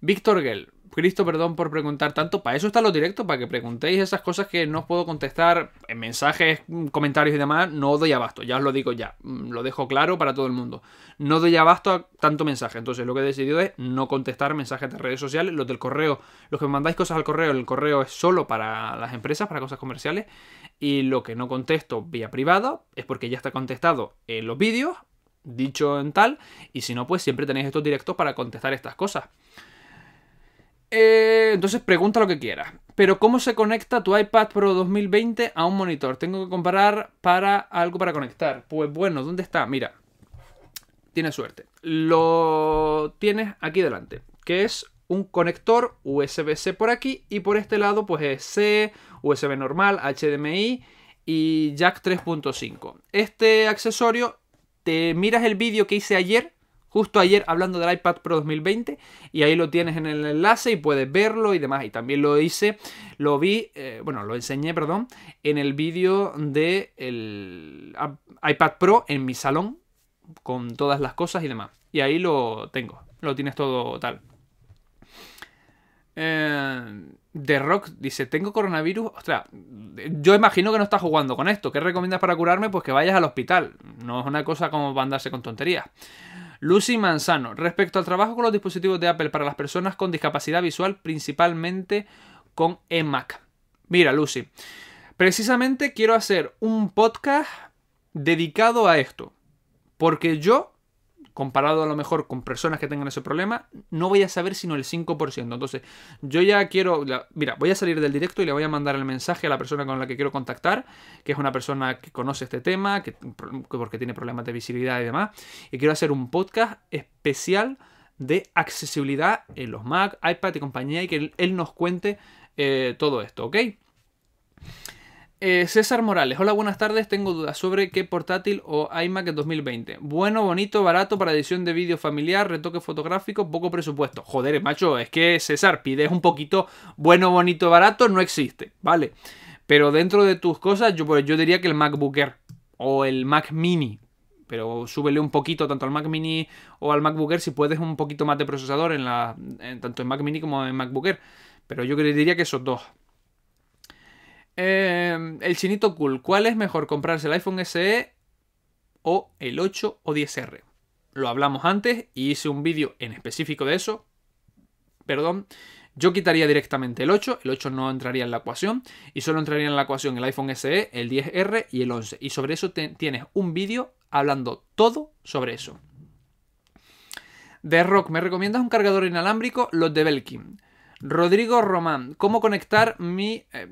Víctor Gell, Cristo, perdón por preguntar tanto. Para eso están los directos, para que preguntéis esas cosas que no os puedo contestar en mensajes, comentarios y demás. No doy abasto, ya os lo digo ya. Mm, lo dejo claro para todo el mundo. No doy abasto a tanto mensaje. Entonces lo que he decidido es no contestar mensajes de redes sociales. Los del correo, los que me mandáis cosas al correo, el correo es solo para las empresas, para cosas comerciales. Y lo que no contesto vía privada es porque ya está contestado en los vídeos, dicho en tal. Y si no, pues siempre tenéis estos directos para contestar estas cosas. Eh, entonces pregunta lo que quieras. Pero ¿cómo se conecta tu iPad Pro 2020 a un monitor? Tengo que comparar para algo para conectar. Pues bueno, ¿dónde está? Mira, tienes suerte. Lo tienes aquí delante, que es un conector USB-C por aquí y por este lado pues es C, USB normal, HDMI y jack 3.5. Este accesorio, te miras el vídeo que hice ayer justo ayer hablando del iPad Pro 2020 y ahí lo tienes en el enlace y puedes verlo y demás. Y también lo hice, lo vi, eh, bueno, lo enseñé, perdón, en el vídeo del el iPad Pro en mi salón con todas las cosas y demás. Y ahí lo tengo, lo tienes todo tal. Eh, The Rock dice, tengo coronavirus. Ostras, yo imagino que no estás jugando con esto. ¿Qué recomiendas para curarme? Pues que vayas al hospital. No es una cosa como andarse con tonterías. Lucy Manzano, respecto al trabajo con los dispositivos de Apple para las personas con discapacidad visual, principalmente con EMAC. Mira, Lucy, precisamente quiero hacer un podcast dedicado a esto. Porque yo comparado a lo mejor con personas que tengan ese problema, no voy a saber sino el 5%. Entonces, yo ya quiero, mira, voy a salir del directo y le voy a mandar el mensaje a la persona con la que quiero contactar, que es una persona que conoce este tema, que, porque tiene problemas de visibilidad y demás, y quiero hacer un podcast especial de accesibilidad en los Mac, iPad y compañía y que él, nos cuente eh, todo esto, ¿ok? Eh, César Morales, hola, buenas tardes. Tengo dudas sobre qué portátil o iMac en 2020. Bueno, bonito, barato para edición de vídeo familiar, retoque fotográfico, poco presupuesto. Joder, macho, es que César, pides un poquito bueno, bonito, barato, no existe, ¿vale? Pero dentro de tus cosas, yo, pues, yo diría que el MacBook Air o el Mac Mini. Pero súbele un poquito tanto al Mac Mini o al MacBook Air si puedes un poquito más de procesador en la, tanto en Mac Mini como en MacBook Air. Pero yo diría que esos dos. Em, el chinito cool. ¿Cuál es mejor comprarse el iPhone SE o el 8 o 10R? Lo hablamos antes y hice un vídeo en específico de eso. Perdón. Yo quitaría directamente el 8, el 8 no entraría en la ecuación y solo entraría en la ecuación el iPhone SE, el 10R y el 11. Y sobre eso tienes un vídeo hablando todo sobre eso. De Rock, ¿me recomiendas un cargador inalámbrico? Los de Belkin. Rodrigo Román, ¿cómo conectar mi... Eh,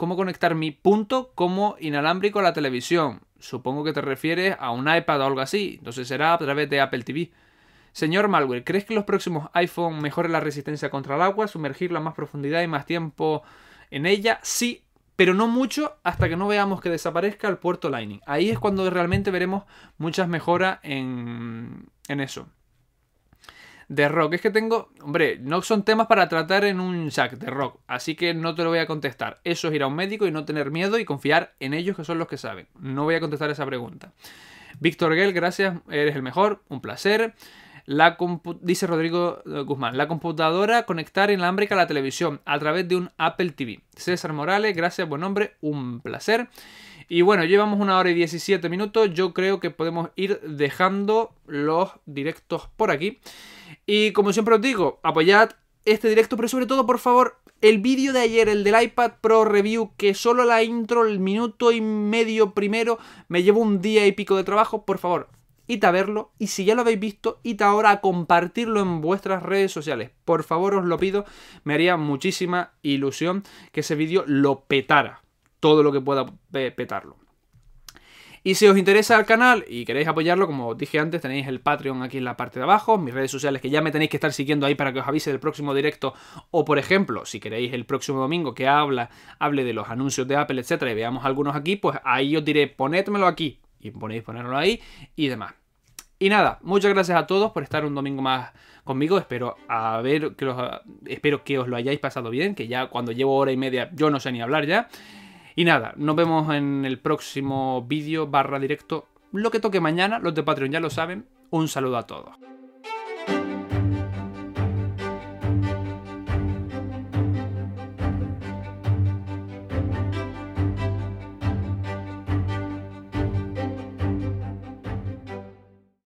cómo conectar mi punto como inalámbrico a la televisión. Supongo que te refieres a un iPad o algo así. Entonces será a través de Apple TV. Señor Malware, ¿crees que los próximos iPhone mejoren la resistencia contra el agua, sumergirla más profundidad y más tiempo en ella? Sí, pero no mucho hasta que no veamos que desaparezca el puerto Lightning. Ahí es cuando realmente veremos muchas mejoras en, en eso de rock. Es que tengo, hombre, no son temas para tratar en un chat de rock, así que no te lo voy a contestar. Eso es ir a un médico y no tener miedo y confiar en ellos que son los que saben. No voy a contestar esa pregunta. Víctor Gell, gracias, eres el mejor, un placer. La dice Rodrigo eh, Guzmán, la computadora conectar inalámbrica a la televisión a través de un Apple TV. César Morales, gracias, buen nombre, un placer. Y bueno, llevamos una hora y 17 minutos. Yo creo que podemos ir dejando los directos por aquí. Y como siempre os digo, apoyad este directo, pero sobre todo, por favor, el vídeo de ayer, el del iPad Pro Review, que solo la intro, el minuto y medio primero, me llevo un día y pico de trabajo, por favor, id a verlo. Y si ya lo habéis visto, id ahora a compartirlo en vuestras redes sociales. Por favor, os lo pido, me haría muchísima ilusión que ese vídeo lo petara. Todo lo que pueda petarlo. Y si os interesa el canal y queréis apoyarlo, como dije antes, tenéis el Patreon aquí en la parte de abajo, mis redes sociales que ya me tenéis que estar siguiendo ahí para que os avise del próximo directo. O por ejemplo, si queréis el próximo domingo que habla, hable de los anuncios de Apple, etcétera, y veamos algunos aquí, pues ahí os diré, ponedmelo aquí. Y ponéis ponerlo ahí y demás. Y nada, muchas gracias a todos por estar un domingo más conmigo. Espero a ver espero que os lo hayáis pasado bien, que ya cuando llevo hora y media yo no sé ni hablar ya. Y nada, nos vemos en el próximo vídeo barra directo. Lo que toque mañana, los de Patreon ya lo saben. Un saludo a todos.